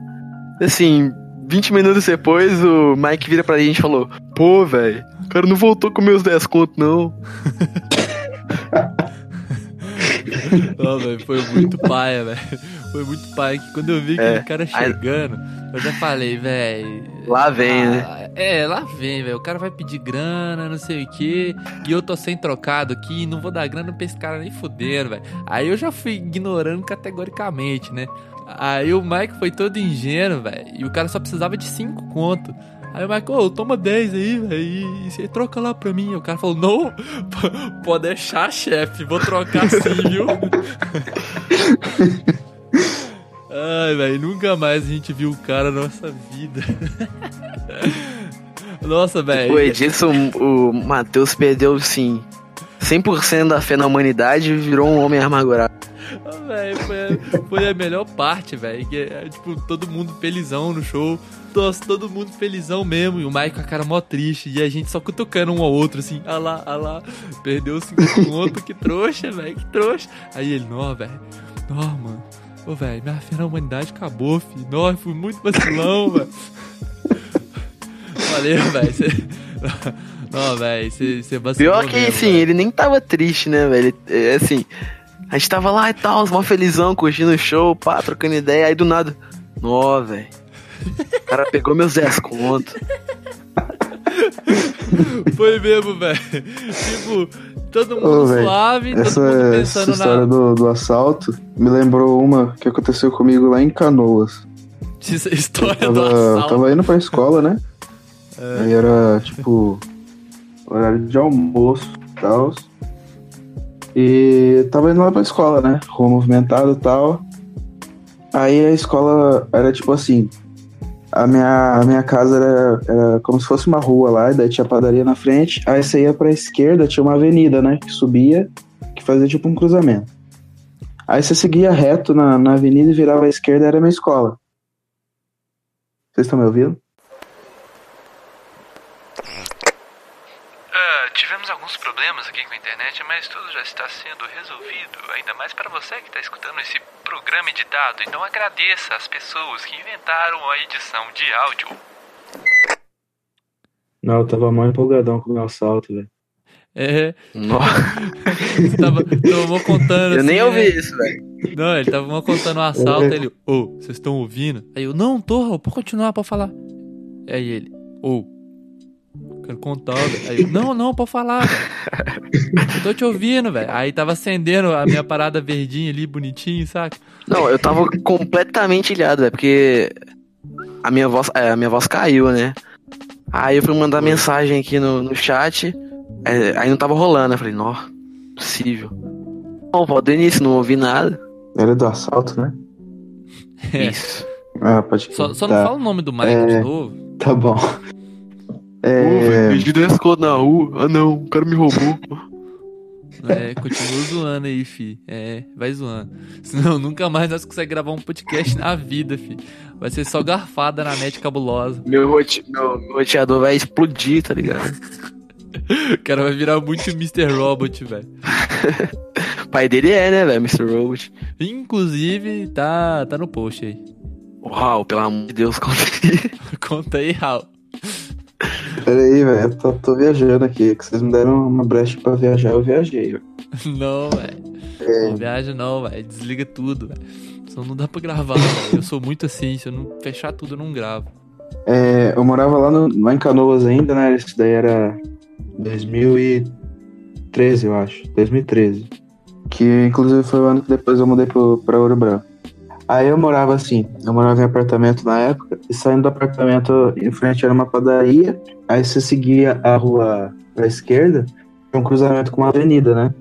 S4: assim, 20 minutos depois, o Mike vira pra gente e falou: Pô, velho, o cara não voltou com meus 10 conto, não.
S3: Não, velho, foi muito paia, velho. Foi muito paia que quando eu vi aquele
S4: É,
S3: cara
S4: aí-
S3: chegando, eu já falei, velho.
S4: Lá vem, né?
S3: ah, É, lá vem, velho. O cara vai pedir grana, não sei o quê. E eu tô sem trocado aqui e não vou dar grana pra esse cara nem fudendo, velho. Aí eu já fui ignorando categoricamente, né? Aí o Mike foi todo ingênuo, velho. E o cara só precisava de 5 conto. Aí o ô, toma 10 aí, velho. E você troca lá pra mim. O cara falou, não, pode deixar, chefe. Vou trocar sim, viu? Ai, velho, nunca mais a gente viu o cara na nossa vida. Nossa, velho.
S4: O Edilson, o Matheus perdeu, sim, 100% da fé na humanidade e virou um homem amargurado.
S3: Ah, foi, a- foi a melhor parte, velho. Que é, tipo, todo mundo felizão no show. Nossa, todo mundo felizão mesmo. E o Mike com a cara mó triste. E a gente só cutucando um ao outro, assim. Ah lá, ah lá. Perdeu 5 conto, que trouxa, velho, que trouxa. Aí ele, nó, velho. Nó, mano. Ô, velho, minha fé na humanidade acabou, filho. Nó, eu fui muito vacilão, velho. Valeu, velho. Cê... Nó, velho, você vacilou
S4: Pior que,
S3: mesmo,
S4: assim,
S3: velho.
S4: ele nem tava triste, né, velho? É assim, a gente tava lá e tal, mó felizão, curtindo o show, pá, trocando ideia, aí do nada, nó, velho. O cara pegou meus 10 conto.
S3: Foi mesmo, velho. Tipo, todo mundo
S5: Ô,
S3: suave, todo
S5: Essa,
S3: mundo
S5: essa
S3: pensando
S5: história
S3: na.
S5: do, do assalto me lembrou uma que aconteceu comigo lá em Canoas.
S3: Essa
S5: Eu
S3: história do
S5: tava,
S3: assalto.
S5: tava indo pra escola, né?
S3: É.
S5: Aí era, tipo, horário de almoço e tal. E tava indo lá pra escola, né? Rua movimentada e tal. Aí a escola era tipo assim. A minha, a minha casa era, era como se fosse uma rua lá, e daí tinha padaria na frente. Aí você ia pra esquerda, tinha uma avenida, né? Que subia, que fazia tipo um cruzamento. Aí você seguia reto na, na avenida e virava à esquerda, era a minha escola. Vocês estão me ouvindo?
S6: Ah, tivemos alguns problemas aqui com a internet, mas tudo já está sendo resolvido. Ainda mais para você que está escutando esse programa editado. Então agradeça às pessoas que inventaram a edição de áudio.
S5: Não, eu tava mal empolgadão com o meu assalto, velho.
S3: É, você tava, tava contando
S4: Eu nem
S3: assim,
S4: ouvi
S3: né?
S4: isso, velho.
S3: Não, ele tava mó contando o assalto. Ele, ô, vocês estão ouvindo? Aí eu, não, tô, pode continuar, pode falar. Aí ele, ô, quero contar, velho. Aí eu, não, não, pode falar, velho. Eu tô te ouvindo, velho. Aí tava acendendo a minha parada verdinha ali, bonitinho, saca?
S4: Não, eu tava completamente ilhado, velho, porque a minha voz, é, a minha voz caiu, né? Aí eu fui mandar mensagem aqui no, no chat, é, aí não tava rolando. Eu falei, nó, possível. Bom, pô, do início, não ouvi nada.
S5: Era do assalto, né?
S3: É.
S4: Isso.
S5: Ah, pode
S3: Só, só
S5: tá,
S3: não fala o nome do Mike
S5: É.
S3: de novo.
S5: Tá bom.
S4: Pô, velho,
S5: É,
S4: perdi 10 conto na rua. Ah não, o cara me roubou.
S3: É, continua zoando aí, fi. É, vai zoando. Senão nunca mais nós conseguimos gravar um podcast na vida, fi. Vai ser só garfada na net cabulosa.
S4: Meu, rote, meu, meu roteador vai explodir, tá ligado?
S3: O cara vai virar muito Mr. Robot, velho.
S4: O pai dele é, né, velho, Mr. Robot.
S3: Inclusive, tá, tá no post aí.
S4: Uau, pelo amor de Deus, conta aí.
S3: Conta aí, Raul.
S5: Peraí, velho. Eu tô, tô viajando aqui. Que vocês me deram uma brecha pra viajar, eu viajei, velho.
S3: Não, velho. Não viaja não, velho. Desliga tudo, velho. Senão não dá pra gravar, velho. Eu sou muito assim, se eu não fechar tudo, eu não gravo.
S5: É, eu morava lá, no, lá em Canoas ainda, né? Isso daí era 2013, eu acho. 2013. Que inclusive foi o ano que depois eu mudei pro, pra Ouro Branco. Aí eu morava assim, eu morava em apartamento na época, e saindo do apartamento em frente era uma padaria, aí você seguia a rua pra esquerda, um cruzamento com uma avenida, né?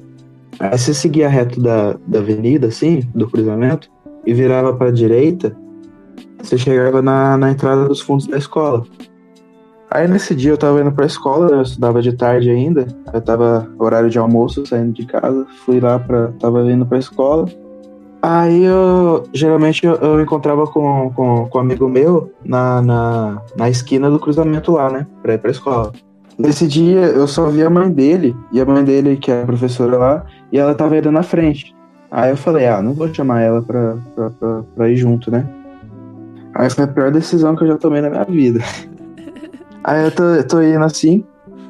S5: Aí você seguia reto da, da avenida, assim, do cruzamento, e virava pra direita, você chegava na, na entrada dos fundos da escola. Aí nesse dia eu tava indo pra escola, eu estudava de tarde ainda, eu tava horário de almoço, saindo de casa, fui lá pra. tava indo pra escola. Aí eu geralmente eu, eu encontrava com, com, com um amigo meu na, na, na esquina do cruzamento lá, né? Pra ir pra escola. Nesse dia eu só vi a mãe dele, e a mãe dele, que é a professora lá, e ela tava indo na frente. Aí eu falei, ah, não vou chamar ela pra, pra, pra, pra ir junto, né? Aí foi a pior decisão que eu já tomei na minha vida. Aí eu tô, tô indo assim,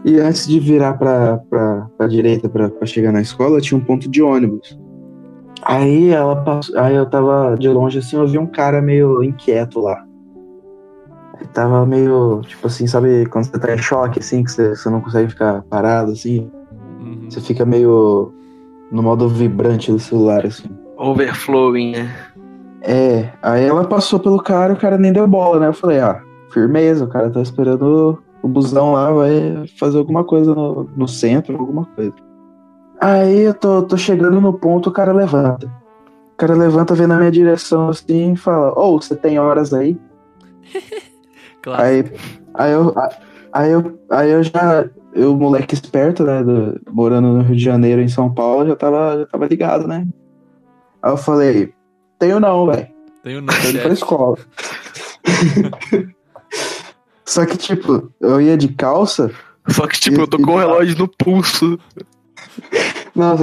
S5: e antes de virar pra, pra, pra direita pra, pra chegar na escola, tinha um ponto de ônibus. Aí ela passou, aí eu tava de longe assim, eu vi um cara meio inquieto lá. Ele tava meio, tipo assim, sabe quando você tá em choque, assim, que você, você não consegue ficar parado, assim?
S3: Uhum.
S5: Você fica meio no modo vibrante do celular, assim.
S4: Overflowing, né?
S5: É, aí ela passou pelo cara, o cara nem deu bola, né? Eu falei, ah, firmeza, o cara tá esperando o busão lá, vai fazer alguma coisa no, no centro, alguma coisa. Aí eu tô, tô chegando no ponto, o cara levanta. O cara levanta, vem na minha direção assim e fala, ô, você tem horas aí?
S3: Claro.
S5: Aí, aí, eu, Aí eu, aí eu já, eu moleque esperto, né, do- morando no Rio de Janeiro, em São Paulo, já tava, já tava ligado, né? Aí eu falei, tenho não, velho.
S3: Tenho não,
S5: Tô indo pra escola. Só que, tipo, eu ia de calça.
S4: Só que, tipo, eu tô com o relógio no pulso.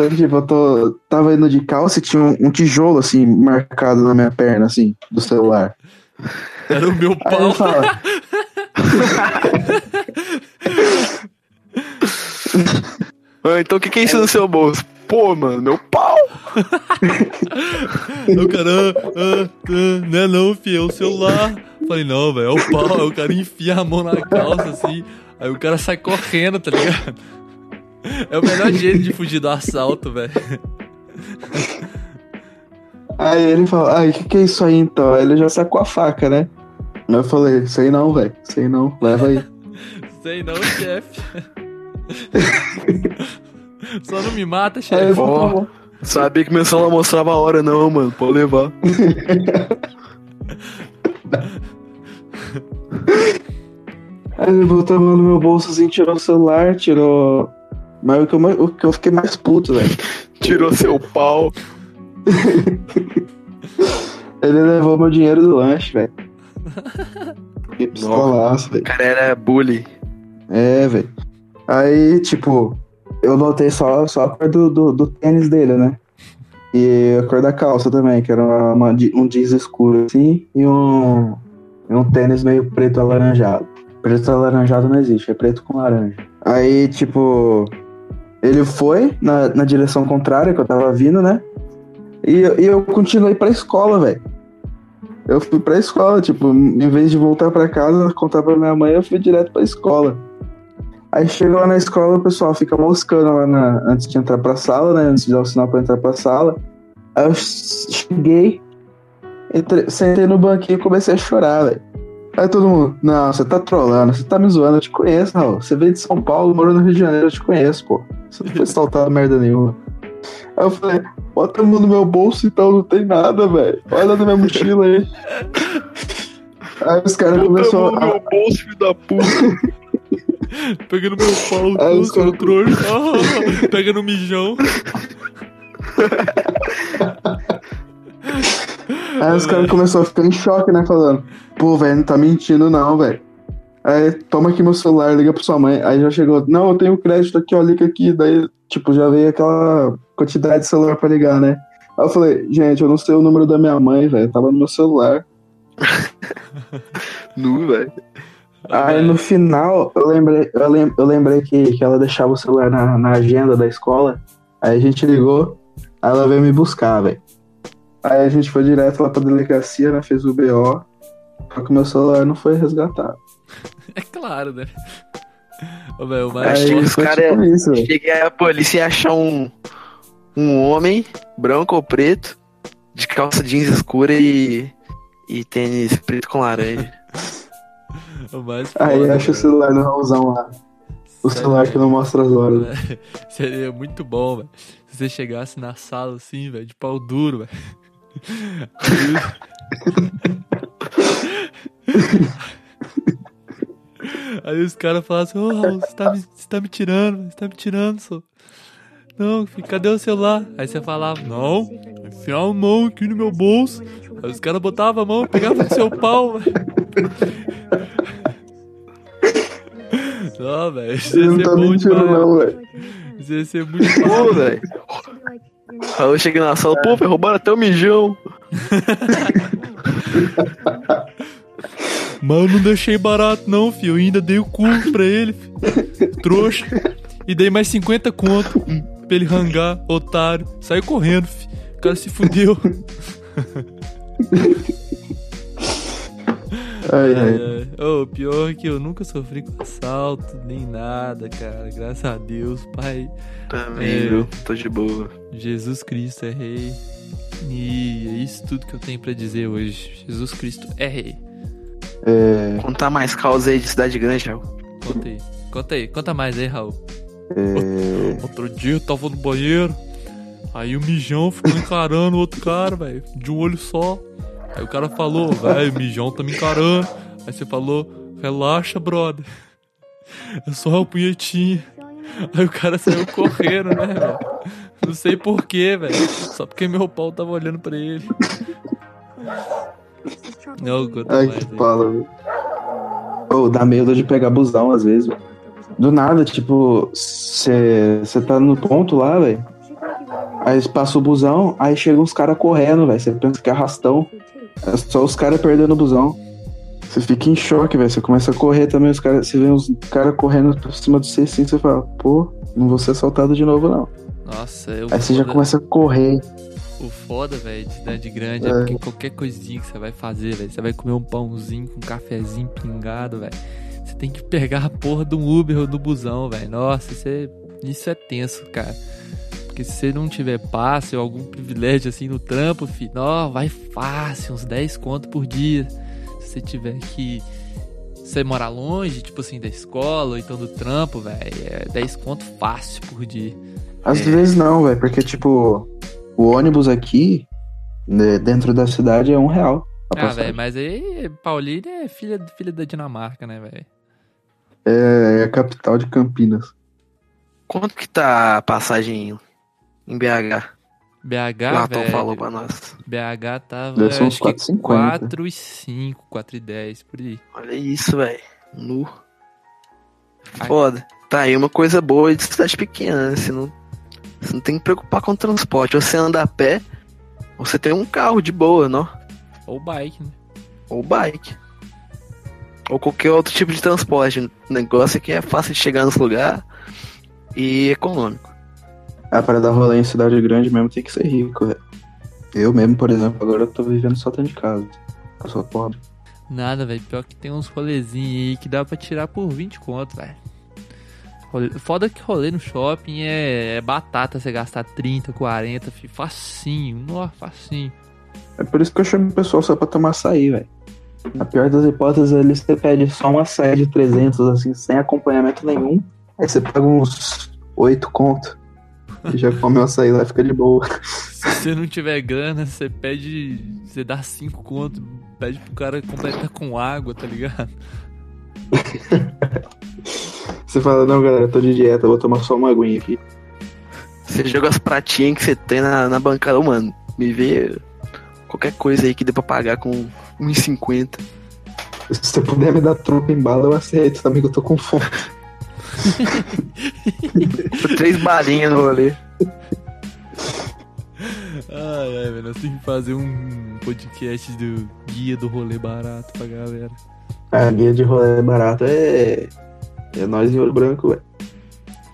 S5: Que, tipo, eu tô, tava indo de calça e tinha um, um tijolo, assim, marcado na minha perna, assim, do celular.
S3: Era o meu
S5: Aí
S3: pau.
S5: fala,
S4: Ah, então o que, que é isso no seu bolso? Pô, mano, meu pau!
S3: O cara, ah, ah, ah, não é não, fi, é o celular. Falei, não, velho, é o pau. Aí o cara enfia a mão na calça, assim. Aí o cara sai correndo, tá ligado? É o melhor jeito de fugir do assalto, velho.
S5: Aí ele fala, ai, o que, que é isso aí então? Aí ele já sacou a faca, né? Aí eu falei, sei não, velho, sei não, leva aí.
S3: Sei não, chefe. Só não me mata, chefe.
S5: falou,
S4: Ó.
S5: "Tá bom."
S4: Sabia que meu celular mostrava a hora, não, mano. Pode levar.
S5: Aí ele botou a mão no meu bolso assim, tirou o celular, tirou. Mas o que eu, o que eu fiquei mais puto, velho.
S4: Tirou seu pau.
S5: Ele levou meu dinheiro do lanche, velho. Que pistolaço,
S4: O
S5: velho.
S4: cara era bully.
S5: É, velho. Aí, tipo, eu notei só, só a cor do, do, do tênis dele, né? E a cor da calça também, que era uma, uma um jeans escuro assim e um, um tênis meio preto alaranjado. Preto alaranjado não existe, é preto com laranja. Aí, tipo, ele foi na, na direção contrária que eu tava vindo, né? E, eu- e eu continuei pra escola, velho. Eu fui pra escola, tipo, em vez de voltar pra casa, contar pra minha mãe, eu fui direto pra escola. Aí chega lá na escola, o pessoal fica moscando lá na- antes de entrar pra sala, né? Antes de dar o sinal pra entrar pra sala. Aí eu cheguei, entrei- sentei no banquinho e comecei a chorar, velho. Aí todo mundo, não, você tá trolando, você tá me zoando, eu te conheço, Raul. Você veio de São Paulo, morou no Rio de Janeiro, eu te conheço, pô. Você não foi assaltado merda nenhuma. Aí eu falei, bota a mão no meu bolso então, não tem nada, velho. Olha na minha mochila aí. Aí os caras começaram a.
S4: bolso, filho da puta.
S3: Pega no meu pau,
S5: Aí os
S3: seu
S5: caras-
S3: trouxa. Ah, pega no mijão.
S5: Aí os caras começaram a ficar em choque, né? Falando, pô, velho, não tá mentindo não, velho. Aí, toma aqui meu celular, liga pra sua mãe. Aí já chegou, não, eu tenho crédito aqui, ó, liga aqui. Daí, tipo, já veio aquela quantidade de celular pra ligar, né? Aí eu falei, gente, eu não sei o número da minha mãe, velho, tava no meu celular.
S4: Nu, velho.
S5: Aí no final, eu lembrei, eu lem- eu lembrei que, que ela deixava o celular na, na agenda da escola. Aí a gente ligou, aí ela veio me buscar, velho. Aí a gente foi direto lá pra delegacia, né? Fez o BO. Só que o meu celular não foi resgatado.
S3: É claro, né? Ô, velho,
S4: Aí
S3: mas...
S5: Aí
S4: os
S5: foi
S4: cara-
S5: tipo.
S4: Cheguei a polícia e achar um, um homem, branco ou preto, de calça jeans escura e, e tênis preto com laranja.
S3: o mais
S5: Aí
S3: foda,
S5: acha o celular no Raulzão lá. O
S3: Sério,
S5: celular que não mostra as horas.
S3: Seria muito bom, velho. Se você chegasse na sala assim, velho, de pau duro, velho. Aí, os caras falassem, ô Raul, você tá, me, você tá me tirando, você tá me tirando, só. Não, filho, cadê o celular? Aí você falava, não, enfiar a mão aqui no meu bolso. Aí os caras botavam a mão, pegavam no seu pau, velho. Não, velho, isso ia ser
S5: tá
S3: bom demais.
S5: não.
S3: Isso ia ser muito bom.
S4: velho. Aí eu cheguei na sala, pô, roubaram até o mijão.
S3: Eu não deixei barato, não, filho. Eu ainda dei o cu pra ele. Trouxa. E dei mais 50 conto pra ele rangar, otário. Saiu correndo, filho. O cara se fudeu.
S5: Ai, ai.
S3: É, ô, pior que eu nunca sofri com assalto, nem nada, cara. Graças a Deus, pai.
S4: Também,
S3: É.
S4: viu? Tô de boa.
S3: Jesus Cristo é rei. E é isso tudo que eu tenho pra dizer hoje. Jesus Cristo é rei.
S5: É,
S4: Contar mais causa aí de cidade grande, Raul.
S3: Conta aí. Conta aí. Conta mais aí, Raul.
S5: é,
S3: Outro dia eu tava no banheiro, aí o mijão ficou encarando o outro cara, velho, de um olho só. Aí o cara falou, velho, o mijão tá me encarando. Aí você falou, relaxa, brother. É só uma punhetinha. Aí o cara saiu correndo, né, velho? Não sei porquê, velho. Só porque meu pau tava olhando pra ele. Não, conta
S5: Ai,
S3: mais
S5: que fala, velho. Ô, dá medo de pegar busão às vezes, velho. Do nada, tipo, você tá no ponto lá, velho. Aí passa o busão, aí chegam uns caras correndo, velho. Você pensa que é arrastão. É só os caras perdendo o busão. Você fica em choque, velho. Você começa a correr também, os caras. Você vê uns caras correndo por cima de você assim, você fala, pô, não vou ser assaltado de novo, não.
S3: Nossa, eu.
S5: Aí você já começa a correr.
S3: O foda, velho, de cidade grande é.
S5: É.
S3: porque qualquer coisinha que você vai fazer, velho, você vai comer um pãozinho com um cafezinho pingado, velho. Você tem que pegar a porra do Uber ou do busão, velho. Nossa, isso é, isso é tenso, cara. Porque se você não tiver passe ou algum privilégio assim no trampo, filho, ó, vai fácil, uns 10 conto por dia. Se você tiver que. Se você morar longe, tipo assim, da escola ou então do trampo, velho, é 10 conto fácil por dia.
S5: Às
S3: É.
S5: vezes não, velho, porque, tipo, o ônibus aqui, né, dentro da cidade, é um real.
S3: Ah, velho, mas aí Paulínia é filha, filha da Dinamarca, né, velho?
S5: É a capital de Campinas.
S4: Quanto que tá a passagem em BH?
S3: BH, velho.
S4: falou pra nós.
S3: BH tava,
S5: Deve ser uns
S3: acho que
S5: 4,50.
S3: 4 e 5, 4 e 10, por aí.
S4: Olha isso, velho. Nu. Foda. Tá aí uma coisa boa de cidade pequena, né? Você não, você não tem que preocupar com o transporte. Você anda a pé, ou você tem um carro de boa, não?
S3: Ou bike, né?
S4: Ou bike. Ou qualquer outro tipo de transporte. O negócio é que é fácil de chegar nos lugares e econômico.
S5: Ah, para dar rolê em cidade grande mesmo tem que ser rico, velho. Eu mesmo, por exemplo, agora eu tô vivendo só dentro de casa. Eu sou pobre.
S3: Nada, velho. Pior que tem uns rolezinhos aí que dá pra tirar por 20 conto, velho. Foda que rolê no shopping é, é batata você gastar 30, 40, fi, facinho. Nossa, facinho.
S5: É por isso que eu chamo o pessoal só pra tomar açaí, velho. Na pior das hipóteses, ali você pede só um açaí de 300, assim, sem acompanhamento nenhum. Aí você paga uns 8 conto. E já come o açaí lá, fica de boa.
S3: Se você não tiver grana, você pede. Você dá 5 conto, pede pro cara completar com água, tá ligado?
S5: Você fala, não, galera, eu tô de dieta, vou tomar só uma aguinha aqui.
S4: Você joga as pratinhas que você tem na, na bancada, Ô, mano. Me vê qualquer coisa aí que dê pra pagar com 1,50.
S5: Se você puder me dar troco em bala, eu aceito também, que eu tô com fome.
S4: Três balinhas no rolê.
S3: Ai, ai, velho, nós temos que fazer um podcast do guia do rolê barato pra galera.
S5: A guia de rolê barato é. É nós em olho branco, velho.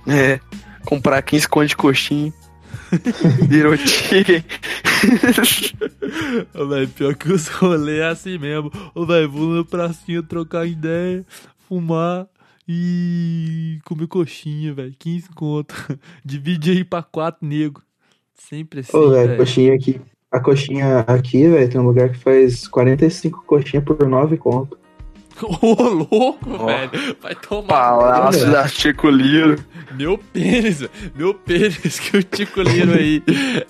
S4: É. Comprar 15 conto de coxinha.
S3: Ô, velho, pior que os rolês é assim mesmo. Ô, velho, vou na pracinha trocar ideia, fumar e comer coxinha, velho. 15 conto. Divide aí pra quatro nego. Sempre assim,
S5: Ô, velho, coxinha aqui. A coxinha aqui, velho, tem um lugar que faz 45 coxinhas por 9 conto.
S3: Ô, louco,
S4: Ó.
S3: velho. Vai tomar.
S4: Palácio
S5: velho.
S4: da Chico Liro.
S3: Meu pênis, velho. Meu pênis que o Tico Liro aí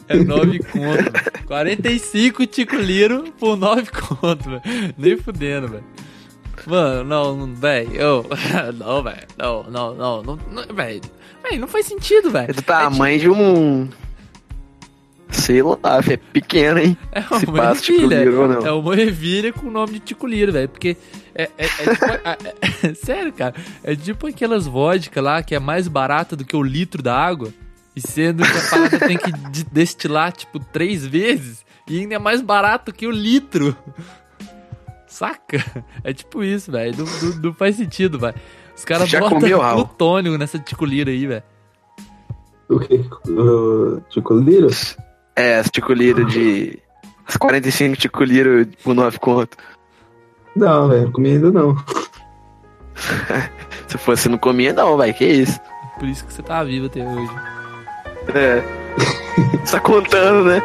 S3: é 9 conto. velho. 45 Tico Liro por 9 conto, velho. Nem fudendo, velho. Mano, não, velho. eu- Não, velho. Não, não, não. não, não velho. Velho, não faz sentido,
S4: É
S3: velho.
S4: do tamanho de um. Sei lá, é pequeno, hein?
S3: É
S4: Se
S3: uma
S4: passa Tico
S3: ervilha.
S4: Liro ou não.
S3: É uma ervilha com o nome de Tico Liro, velho. Porque é, é, é tipo. é- é- sério, cara. É tipo aquelas vodka lá que é mais barata do que o litro da água. E sendo que a parada tem que de- destilar, tipo, três vezes. E ainda é mais barato que o litro. Saca? É tipo isso, velho. Não, não- não faz sentido, velho. Os caras botam plutônio nessa Tico Liro aí, velho.
S5: O que? Liro?
S4: É, as Tico Liro de. As 45 Tico Liro por 9 conto.
S5: Não, velho, comi ainda não.
S4: Se fosse, não comia, não, vai. Que isso?
S3: Por isso que você tá vivo até hoje.
S4: É. tá contando, né?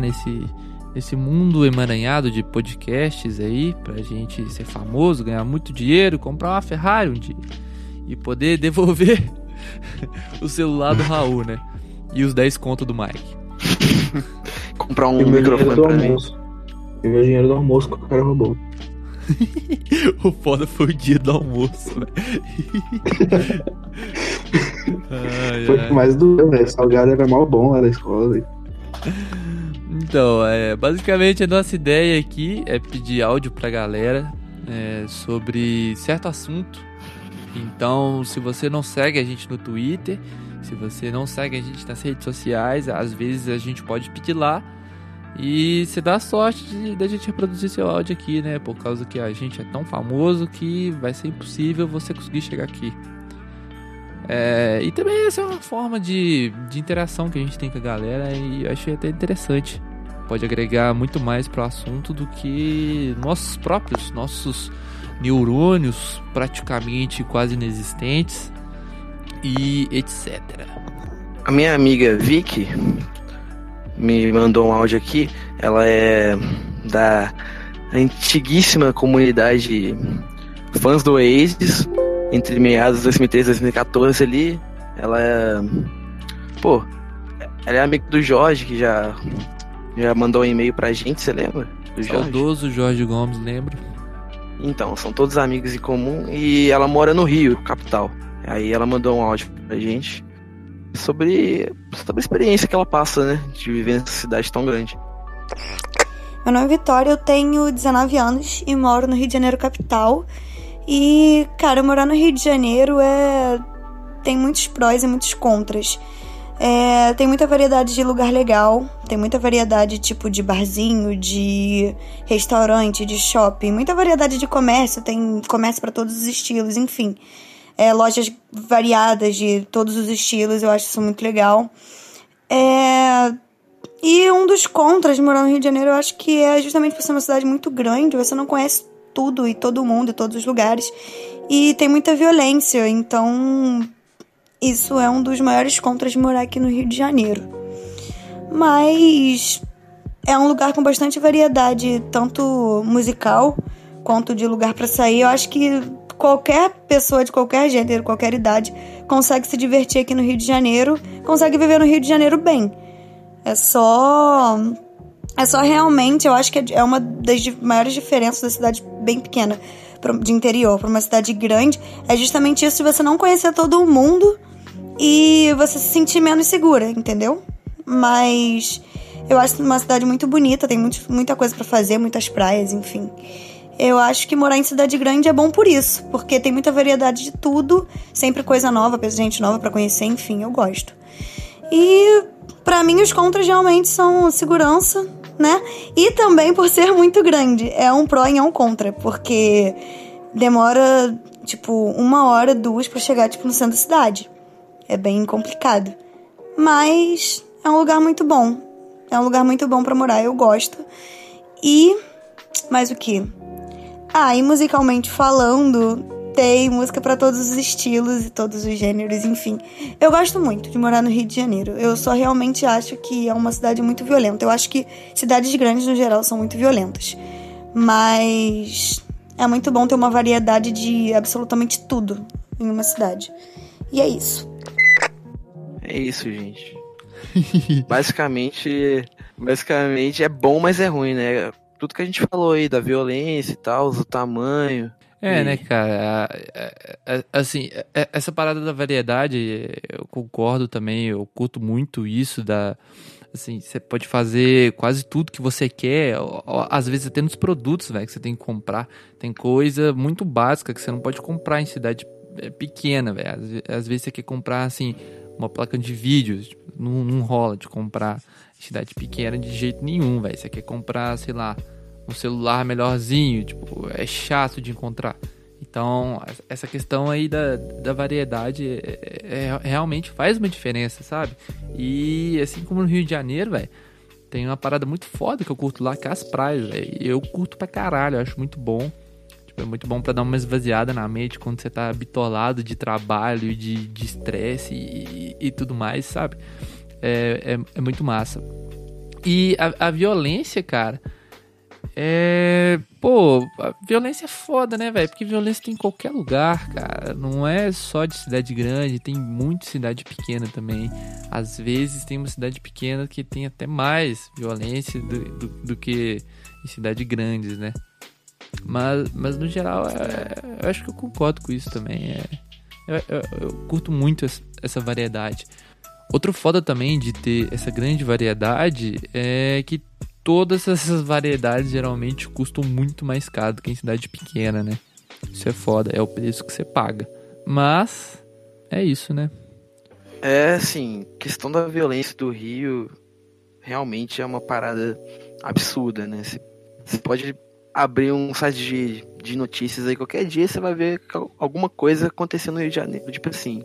S3: Nesse, nesse mundo emaranhado de podcasts aí, pra gente ser famoso, ganhar muito dinheiro, comprar uma Ferrari um dia e poder devolver o celular do Raul, né? E os 10 contos do Mike.
S4: Comprar um
S5: E
S4: microfone
S5: do
S4: pra mim.
S5: almoço. E o meu dinheiro do almoço que o cara roubou.
S3: O foda foi o dia do almoço, velho. Ai,
S5: Foi
S3: ai.
S5: que mais doeu, velho. Salgado era mal bom lá da escola, velho.
S3: Então, é, basicamente a nossa ideia aqui é pedir áudio pra galera é, sobre certo assunto. Então, se você não segue a gente no Twitter, se você não segue a gente nas redes sociais, às vezes a gente pode pedir lá. E você dá sorte de, da gente reproduzir seu áudio aqui, né? Por causa que a gente é tão famoso que vai ser impossível você conseguir chegar aqui. É, e também essa é uma forma de, de interação que a gente tem com a galera e eu achei até interessante. Pode agregar muito mais pro assunto do que nossos próprios, nossos neurônios praticamente quase inexistentes e etc.
S4: A minha amiga Vicky me mandou um áudio aqui. Ela é da antiguíssima comunidade fãs do Oasis, entre meados de 2013 e 2014 ali. Ela é. Pô, ela é amiga do Jorge, que já, já mandou um e-mail pra gente, você lembra? Do Jorge?
S3: Saudoso Jorge Gomes, lembro.
S4: Então, são todos amigos em comum e ela mora no Rio, capital. Aí ela mandou um áudio pra gente sobre, sobre a experiência que ela passa, né? De viver nessa cidade tão grande.
S7: Meu nome é Vitória, eu tenho 19 anos e moro no Rio de Janeiro capital. E, cara, morar no Rio de Janeiro é tem muitos prós e muitos contras. É, tem muita variedade de lugar legal, tem muita variedade tipo de barzinho, de restaurante, de shopping, muita variedade de comércio, tem comércio para todos os estilos, enfim. É, lojas variadas de todos os estilos, eu acho isso muito legal. É, e um dos contras de morar no Rio de Janeiro, eu acho que é justamente por ser uma cidade muito grande, você não conhece tudo e todo mundo e todos os lugares. E tem muita violência, então isso é um dos maiores contras de morar aqui no Rio de Janeiro. Mas é um lugar com bastante variedade, tanto musical quanto de lugar para sair. Eu acho que qualquer pessoa de qualquer gênero, qualquer idade, consegue se divertir aqui no Rio de Janeiro, consegue viver no Rio de Janeiro bem. É só. É só realmente, eu acho que é uma das maiores diferenças da cidade bem pequena de interior para uma cidade grande. É justamente isso de você não conhecer todo mundo e você se sentir menos segura, entendeu? Mas eu acho uma cidade muito bonita, tem muito, muita coisa pra fazer, muitas praias, enfim. Eu acho que morar em cidade grande é bom por isso, porque tem muita variedade de tudo, sempre coisa nova, gente nova pra conhecer, enfim, eu gosto. E pra mim os contras realmente são segurança, né? E também por ser muito grande. É um pró e é um contra, porque demora tipo uma hora, duas pra chegar tipo no centro da cidade. É bem complicado. Mas é um lugar muito bom. É um lugar muito bom pra morar, eu gosto. E mais o que? Ah, e musicalmente falando, tem música pra todos os estilos e todos os gêneros, enfim. Eu gosto muito de morar no Rio de Janeiro. Eu só realmente acho que é uma cidade muito violenta. Eu acho que cidades grandes no geral são muito violentas. Mas é muito bom ter uma variedade de absolutamente tudo em uma cidade. E é isso.
S4: É isso, gente. basicamente, basicamente é bom, mas é ruim, né? Tudo que a gente falou aí da violência e tal, do tamanho.
S3: É,
S4: E-
S3: né, cara? Assim, a- essa parada da variedade, eu concordo também, eu curto muito isso da. Assim, você pode fazer quase tudo que você quer, às vezes até nos produtos, velho, que você tem que comprar. Tem coisa muito básica que você não pode comprar em cidade é, pequena, velho. Às, ve- às vezes você quer comprar, assim, uma placa de vídeo, tipo, não, não rola de comprar em cidade pequena de jeito nenhum, velho. Você quer comprar, sei lá, um celular melhorzinho, tipo, é chato de encontrar. Então, essa questão aí da, da variedade é- é- é- realmente faz uma diferença, sabe? E assim como no Rio de Janeiro, velho, tem uma parada muito foda que eu curto lá, que é as praias, velho. Eu curto pra caralho, eu acho muito bom. Tipo, é muito bom pra dar uma esvaziada na mente quando você tá bitolado de trabalho, de estresse e, e tudo mais, sabe? É, é, é muito massa. E a, a violência, cara, é. Pô, violência é foda, né, velho? Porque violência tem em qualquer lugar, cara. Não é só de cidade grande, tem muita cidade pequena também. Às vezes tem uma cidade pequena que tem até mais violência do, do, do que em cidades grandes, né? Mas, mas no geral, é, eu acho que eu concordo com isso também. É, eu, eu, eu curto muito essa, variedade. Outro foda também de ter essa grande variedade é que todas essas variedades geralmente custam muito mais caro do que em cidade pequena, né? Isso é foda, é o preço que você paga. Mas é isso, né?
S4: É, assim, questão da violência do Rio realmente é uma parada absurda, né? Você pode abrir um site de, de notícias aí qualquer dia, você vai ver alguma coisa acontecendo no Rio de Janeiro, tipo assim,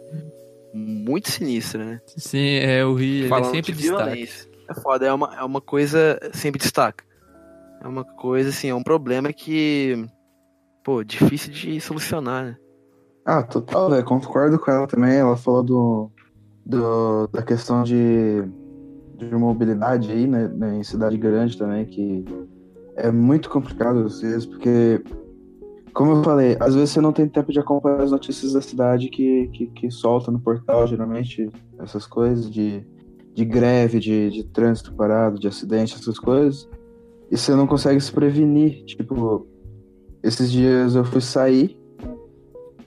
S4: muito sinistra, né?
S3: Sim, é o Rio, ele é
S4: Falando
S3: sempre
S4: de violência. É foda, é uma, é uma coisa sempre destaca. É uma coisa, assim, é um problema que, pô, difícil de solucionar, né?
S5: Ah, total, velho. Concordo com ela também. Ela falou do, do da questão de, de mobilidade aí, né, né, em cidade grande também, que é muito complicado às vezes, porque, como eu falei, às vezes você não tem tempo de acompanhar as notícias da cidade que, que, que solta no portal, geralmente, essas coisas de, de greve, de, de trânsito parado, de acidente, essas coisas, e você não consegue se prevenir. Tipo, esses dias eu fui sair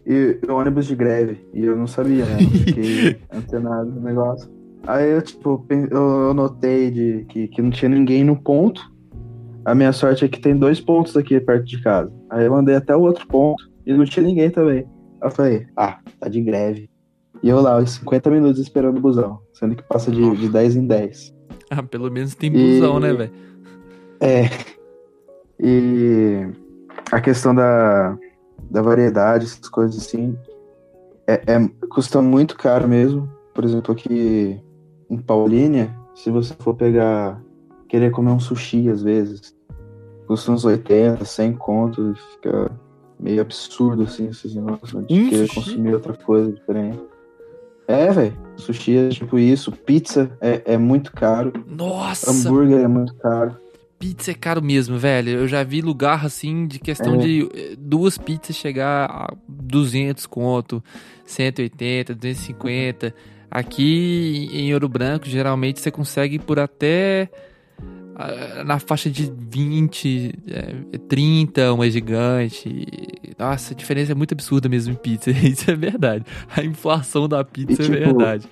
S5: e o ônibus de greve. E eu não sabia, né? Fiquei antenado no negócio. Aí eu, tipo, eu notei de, que, que não tinha ninguém no ponto. A minha sorte é que tem dois pontos aqui perto de casa. Aí eu andei até o outro ponto e não tinha ninguém também. Aí eu falei, ah, tá de greve. E eu lá, uns 50 minutos esperando o busão. Sendo que passa de, de 10 em 10.
S3: Ah, pelo menos tem
S5: E-
S3: busão, né, velho?
S5: É. E a questão da, da variedade, essas coisas assim, é, é- custa muito caro mesmo. Por exemplo, aqui em Paulínia, se você for pegar, querer comer um sushi às vezes, custa uns 80, 100 conto, e fica meio absurdo assim, esses negócios, né, de
S3: Um
S5: querer
S3: sushi?
S5: consumir outra coisa diferente. É, velho, sushi é tipo isso, pizza é, é muito caro,
S3: Nossa,
S5: hambúrguer é muito caro.
S3: pizza é caro mesmo, velho. Eu já vi lugar assim de questão
S5: É.
S3: de eh, duas pizzas chegar a 200 conto, 180, 250. Aqui em Ouro Branco, geralmente você consegue por até na faixa de 20, eh, 30, uma gigante. Nossa, a diferença é muito absurda mesmo em pizza. Isso é verdade. A inflação da pizza
S5: E,
S3: é
S5: tipo,
S3: verdade.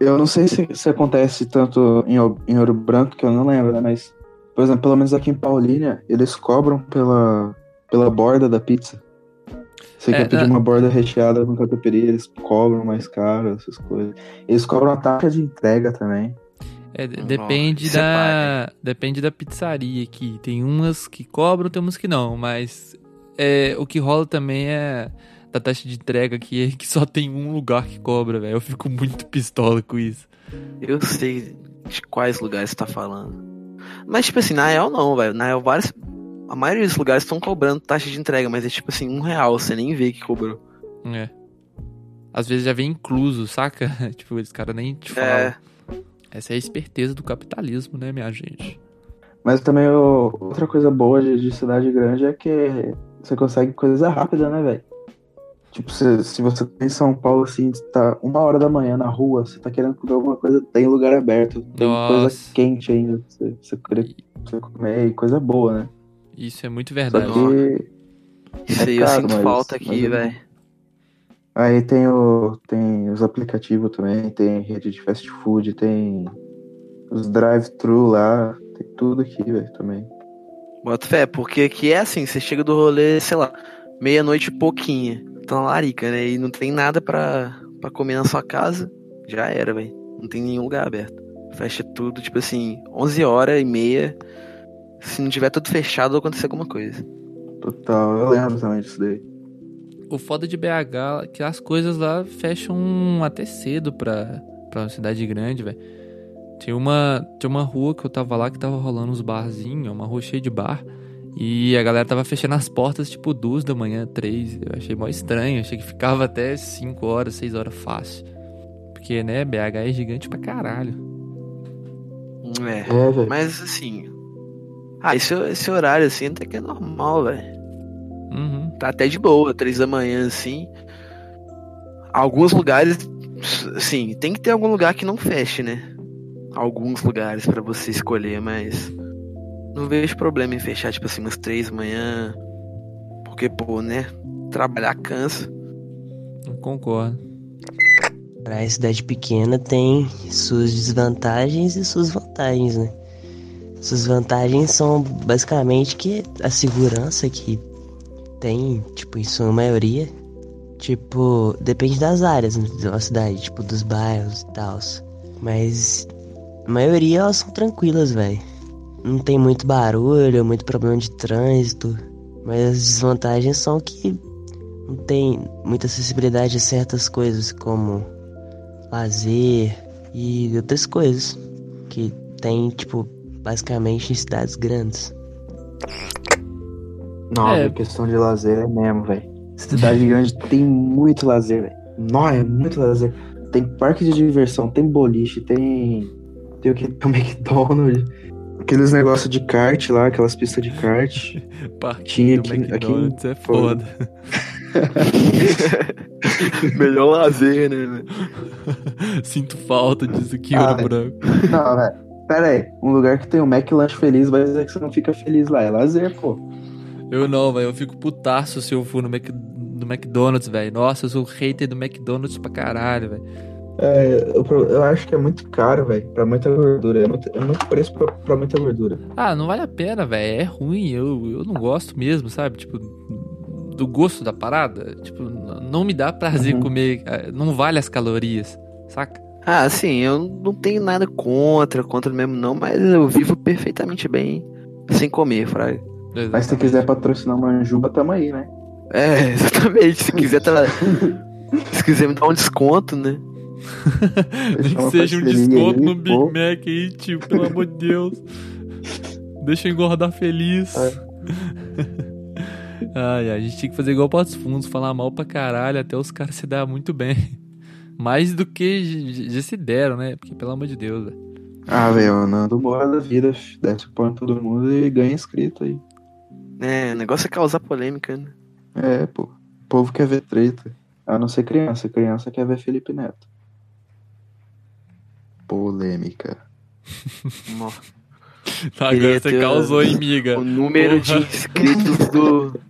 S5: Eu não sei se, se acontece tanto em, em Ouro Branco, que eu não lembro, né? Mas, por exemplo, pelo menos aqui em Paulínia, eles cobram pela, pela borda da pizza. Você
S3: É,
S5: quer pedir
S3: ah.
S5: uma borda recheada com catupiry, eles cobram mais caro, essas coisas. Eles cobram a taxa de entrega também.
S3: É, depende
S4: é
S3: da depende da pizzaria aqui. Tem umas que cobram, tem umas que não, mas é, o que rola também é da taxa de entrega aqui, que só tem um lugar que cobra, velho. Eu fico muito pistola com isso.
S4: Eu sei de quais lugares você tá falando. Mas, tipo assim, na real não, velho. Na real, vários. A maioria dos lugares estão cobrando taxa de entrega, mas é tipo assim, um real, você nem vê que cobrou.
S3: É. Às vezes já vem incluso, saca? tipo, esse cara nem te fala.
S4: É.
S3: Essa é a esperteza do capitalismo, né, minha gente?
S5: Mas também o- outra coisa boa de, de cidade grande é que você consegue coisa rápida, né, velho? Tipo, se, se você tá em São Paulo, assim, tá uma hora da manhã na rua, você tá querendo comer alguma coisa, tem lugar aberto, tem coisa
S3: Nossa.
S5: quente ainda, pra você, você querer você comer, e coisa boa, né?
S3: Isso é muito
S5: Só
S3: verdade.
S5: que
S4: Isso
S5: É
S4: aí eu
S5: caro,
S4: sinto
S5: mas-
S4: falta aqui,
S5: é
S4: velho.
S5: Aí tem, o, tem os aplicativos também, tem rede de fast food, tem os drive-thru lá, tem tudo aqui, velho, também.
S4: Bota fé, porque aqui é assim, você chega do rolê, sei lá, meia-noite e pouquinha. Tá na larica, né? E não tem nada pra, pra comer na sua casa. Já era, velho. Não tem nenhum lugar aberto. Fecha tudo, tipo assim, 11 horas e meia. Se não tiver tudo fechado, vai acontecer alguma coisa.
S5: Total, eu lembro também disso daí.
S3: O foda de BH é que as coisas lá fecham até cedo pra, pra uma cidade grande, velho. Tinha uma, tinha uma rua que eu tava lá que tava rolando uns barzinhos, uma rua cheia de bar. E a galera tava fechando as portas tipo duas da manhã, três. Eu achei mó estranho. Achei que ficava até 5 horas, 6 horas fácil. Porque, né, BH é gigante pra caralho.
S4: É.
S5: É.
S4: Mas assim. Ah, esse, esse horário assim até que é normal, velho.
S3: Uhum.
S4: Tá até de boa, três da manhã, assim. Alguns lugares, assim, tem que ter algum lugar que não feche, né? Alguns lugares pra você escolher, mas não vejo problema em fechar, tipo assim, umas três da manhã. Porque, pô, né? Trabalhar cansa.
S3: Eu concordo.
S8: Pra cidade pequena tem suas desvantagens e suas vantagens, né? Suas vantagens são basicamente que a segurança que tem, tipo, em sua maioria, tipo, depende das áreas né, da cidade, tipo, dos bairros e tal. Mas a maioria elas são tranquilas, velho. Não tem muito barulho, muito problema de trânsito. Mas as desvantagens são que não tem muita acessibilidade a certas coisas como lazer e outras coisas que tem, tipo, basicamente em cidades grandes.
S5: Não,
S3: É.
S5: é. questão de lazer é mesmo, velho. Cidade grande tem muito lazer, velho. Não, é muito lazer. Tem parque de diversão, tem boliche, tem. Tem o que? Tem o McDonald's. Aqueles negócios de kart lá, aquelas pistas de kart.
S3: Parque
S5: Tinha aqui-
S3: McDonald's é
S5: foi.
S3: foda.
S4: Melhor lazer, né? velho?
S3: Sinto falta disso aqui,
S5: Ah,
S3: Ouro. Branco.
S5: Não, velho. Pera aí, um lugar que tem o Mac Lanche Feliz, vai dizer que você não fica feliz lá. É lazer, pô.
S3: Eu não, velho. Eu fico putaço se eu for no, Mac... no McDonald's, velho. Nossa, eu sou hater do McDonald's pra caralho, velho.
S5: É, eu, eu acho que é muito caro, velho, pra muita gordura. É muito, é muito preço pra, pra muita gordura.
S3: Ah, não vale a pena, velho. É ruim. Eu, eu não gosto mesmo, sabe? Tipo, do gosto da parada. Tipo, não me dá prazer
S5: Uhum.
S3: comer. eh, Não vale as calorias, saca?
S4: Ah, assim, eu não tenho nada contra, contra mesmo não, mas eu vivo perfeitamente bem sem comer, Fraga.
S5: Mas se quiser patrocinar uma Manjuba, tamo aí, né?
S4: É, exatamente. Se quiser, tá... se quiser me dar um desconto, né?
S3: Nem que seja um desconto
S5: aí,
S3: no Big
S5: pô.
S3: Mac aí, tio, pelo amor de Deus. Deixa eu engordar feliz.
S5: É.
S3: Ai, ai, a gente tinha que fazer igual para os fundos, falar mal pra caralho, até os caras se dar muito bem. Mais do que já se deram, né? Porque, pelo amor de Deus, velho.
S5: Ah, velho, o Nando Moura da vida, desce o pão em todo mundo e ganha inscrito aí.
S4: É, o negócio é causar polêmica, né?
S5: É, pô. O povo quer ver treta. A não ser criança. Criança quer ver Felipe Neto. Polêmica.
S4: Nossa,
S3: Agora você
S4: ter
S3: causou, hein, miga?
S4: O número de
S3: Porra.
S4: inscritos do.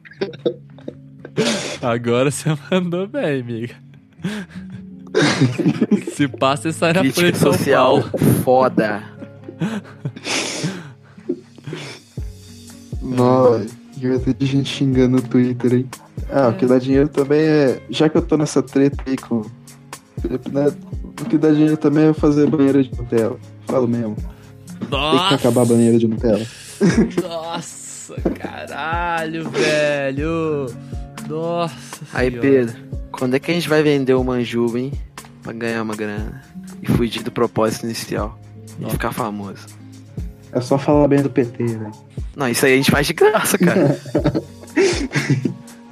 S3: Agora você mandou bem, miga. Se passa, você sai na frente de
S4: social foda.
S5: Nossa, vai ter de gente xingando no Twitter aí. Ah, o que dá dinheiro também é. Já que eu tô nessa treta aí com o Felipe Neto, o que dá dinheiro também é fazer banheira de Nutella. Falo mesmo. Tem que
S3: Nossa,
S5: acabar a banheira de Nutella.
S3: nossa, caralho, velho. Nossa
S4: Aí,
S3: senhora.
S4: Pedro, quando é que a gente vai vender o Manjuba, hein? Pra ganhar uma grana. E fugir do propósito inicial. E
S3: Nossa.
S4: ficar famoso.
S5: É só falar bem do PT, velho.
S4: Não, isso aí a gente faz de graça, cara.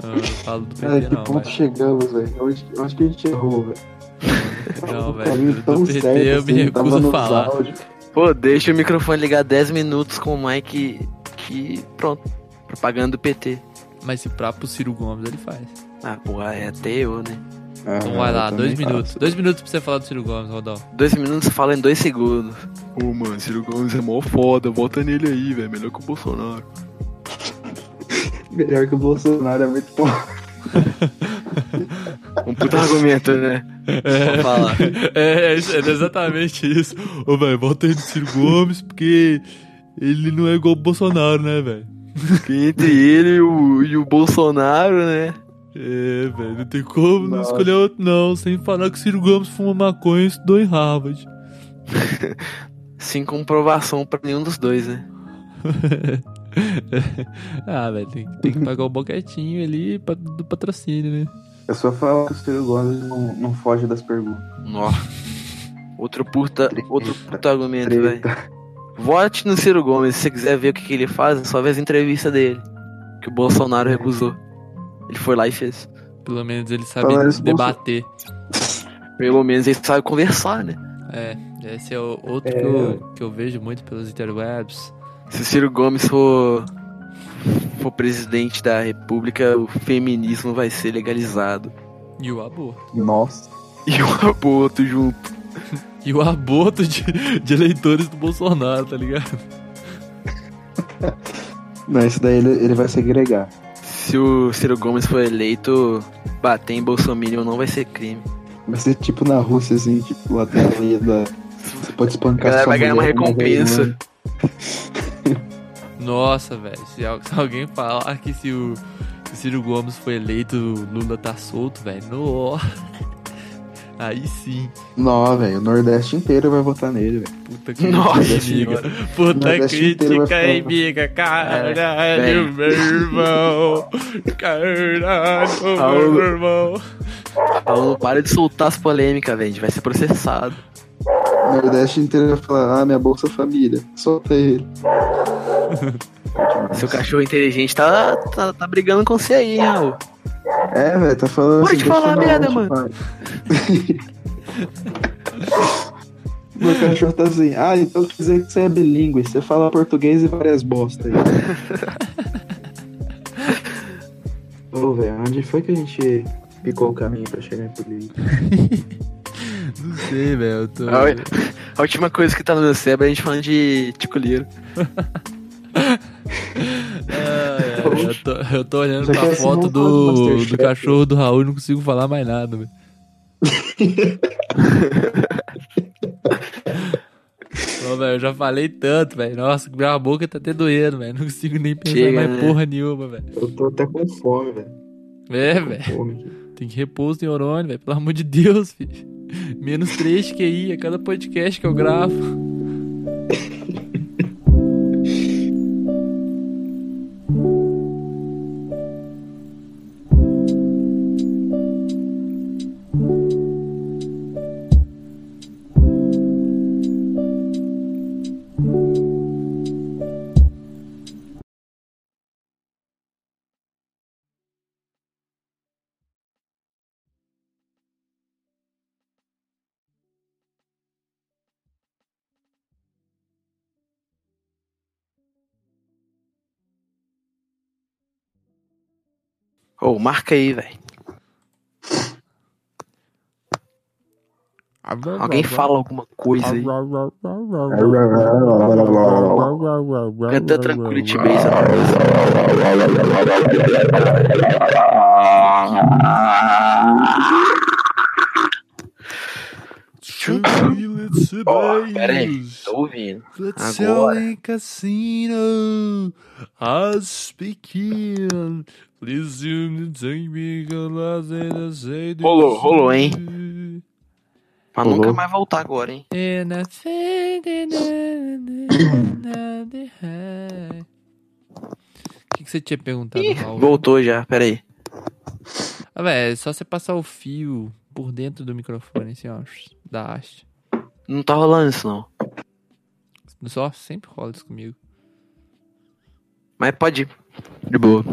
S3: Eu falo do
S5: Cara,
S3: PT
S5: que
S3: não,
S5: ponto
S3: velho.
S5: chegamos, velho? Onde, onde que a gente errou, velho?
S3: Não, velho.
S5: tão
S3: Do PT
S5: certo,
S3: eu
S5: assim,
S3: me recuso a falar.
S5: áudios.
S4: Pô, deixa o microfone ligar 10 minutos com o Mike que. Pronto. Propaganda do PT.
S3: Mas se pra pro Ciro Gomes ele faz.
S4: Ah, porra, é até eu, né?
S5: Ah,
S3: Então vai lá, dois minutos.
S5: faço.
S3: Dois minutos pra você falar do Ciro Gomes, Rodolfo.
S4: Dois minutos fala em dois segundos. Pô, mano, Ciro Gomes é mó foda, vota nele aí, velho. Melhor que o Bolsonaro.
S5: Melhor que o Bolsonaro é muito bom.
S4: Um puta argumento, né? Vou falar.
S3: É, é, é exatamente isso. Ô, velho, volta aí no Ciro Gomes, porque ele não é igual o Bolsonaro, né, velho?
S4: Entre ele e o, e o Bolsonaro, né?
S3: É, velho, não tem como não
S5: Nossa.
S3: escolher outro, não. Sem falar que o Ciro Gomes fuma maconha e estudou em Harvard.
S4: Sem comprovação pra nenhum dos dois, né?
S3: ah, velho, tem, tem que pagar o boquetinho ali pra- do patrocínio, né?
S5: É só falar que o Ciro Gomes não, não foge das perguntas.
S4: Nossa. Outro puta, outro puta argumento, velho. Vote no Ciro Gomes. Se você quiser ver o que, que ele faz, é só ver as entrevistas dele. Que o Bolsonaro recusou. Ele foi lá e fez.
S3: Pelo menos ele sabe
S5: isso,
S3: debater.
S4: Pelo menos ele sabe conversar, né?
S3: É, esse é o outro
S5: É.
S3: Que, eu, que eu vejo muito pelos interwebs.
S4: Se o Ciro Gomes for, for presidente da república, o feminismo vai ser legalizado.
S3: E o aborto.
S5: Nossa.
S4: E o aborto junto.
S3: E o aborto de, de eleitores do Bolsonaro, tá ligado?
S5: Não, isso daí ele, ele vai segregar.
S4: Se o Ciro Gomes for eleito, bater em Bolsonaro não vai ser crime.
S5: Vai ser tipo na Rússia, assim, tipo, tem a lei da. Você pode
S4: A
S5: espancar
S4: galera
S5: sua
S4: vai ganhar uma recompensa.
S3: Nossa, velho. Se, al- se alguém falar que se o, Ciro Gomes foi eleito, o Lula tá solto, velho. No. Aí sim.
S5: Não, velho, o Nordeste inteiro vai votar nele, velho.
S3: Puta que
S4: Nossa
S3: amiga. Puta crítica, hein, amiga. Caralho,
S4: velho.
S3: meu irmão. Caralho,
S4: Paulo.
S3: meu irmão.
S4: Paulo, para de soltar as polêmicas, velho. A gente vai ser processado.
S5: O Nordeste inteiro vai falar, ah, minha Bolsa Família. Solta ele.
S4: Seu cachorro inteligente tá, tá, tá brigando com você aí, hein, Raul.
S5: É, velho, tá falando
S4: Para
S5: assim.
S4: falar merda, mano.
S5: Meu cachorro tá assim, ah, então quer dizer que você é bilíngue, você fala português e várias bosta aí. Ô, velho, onde foi que a gente picou o caminho pra chegar em política?
S3: Não sei, velho. Tô.
S4: A, a última coisa que tá no meu cérebro é a gente falando de ticoleiro.
S3: Eu, tô eu tô olhando pra
S5: é
S3: foto
S5: do
S3: do, cachorro do Raul e não consigo falar mais nada, velho. Velho, eu já falei tanto, velho. Nossa, minha boca tá até doendo, velho. Não consigo nem pensar
S4: Chega,
S3: mais
S4: né?
S3: porra nenhuma, velho.
S5: Eu tô até com fome, velho.
S3: É, velho. Tem que repor os neurônios, velho. Pelo amor de Deus, filho. Menos 3 QI a cada podcast que eu gravo.
S4: Ô, marca aí, velho. Alguém fala alguma coisa aí. Canta Tibês. Ó, pera aí, tô ouvindo.
S3: Let's
S4: Agora.
S3: sell in casino. I speak in. Please you take me
S4: Rolou, rolou, hein? Pra
S5: Rolou.
S4: nunca mais voltar agora, hein?
S3: O que, que você tinha perguntado,
S4: Ih,
S3: Raul?
S4: voltou já, pera aí.
S3: Ah, velho, é só você passar o fio por dentro do microfone, assim, ó, da haste.
S4: Não tá rolando isso, não.
S3: Só sempre rola isso comigo.
S4: Mas pode ir. De boa.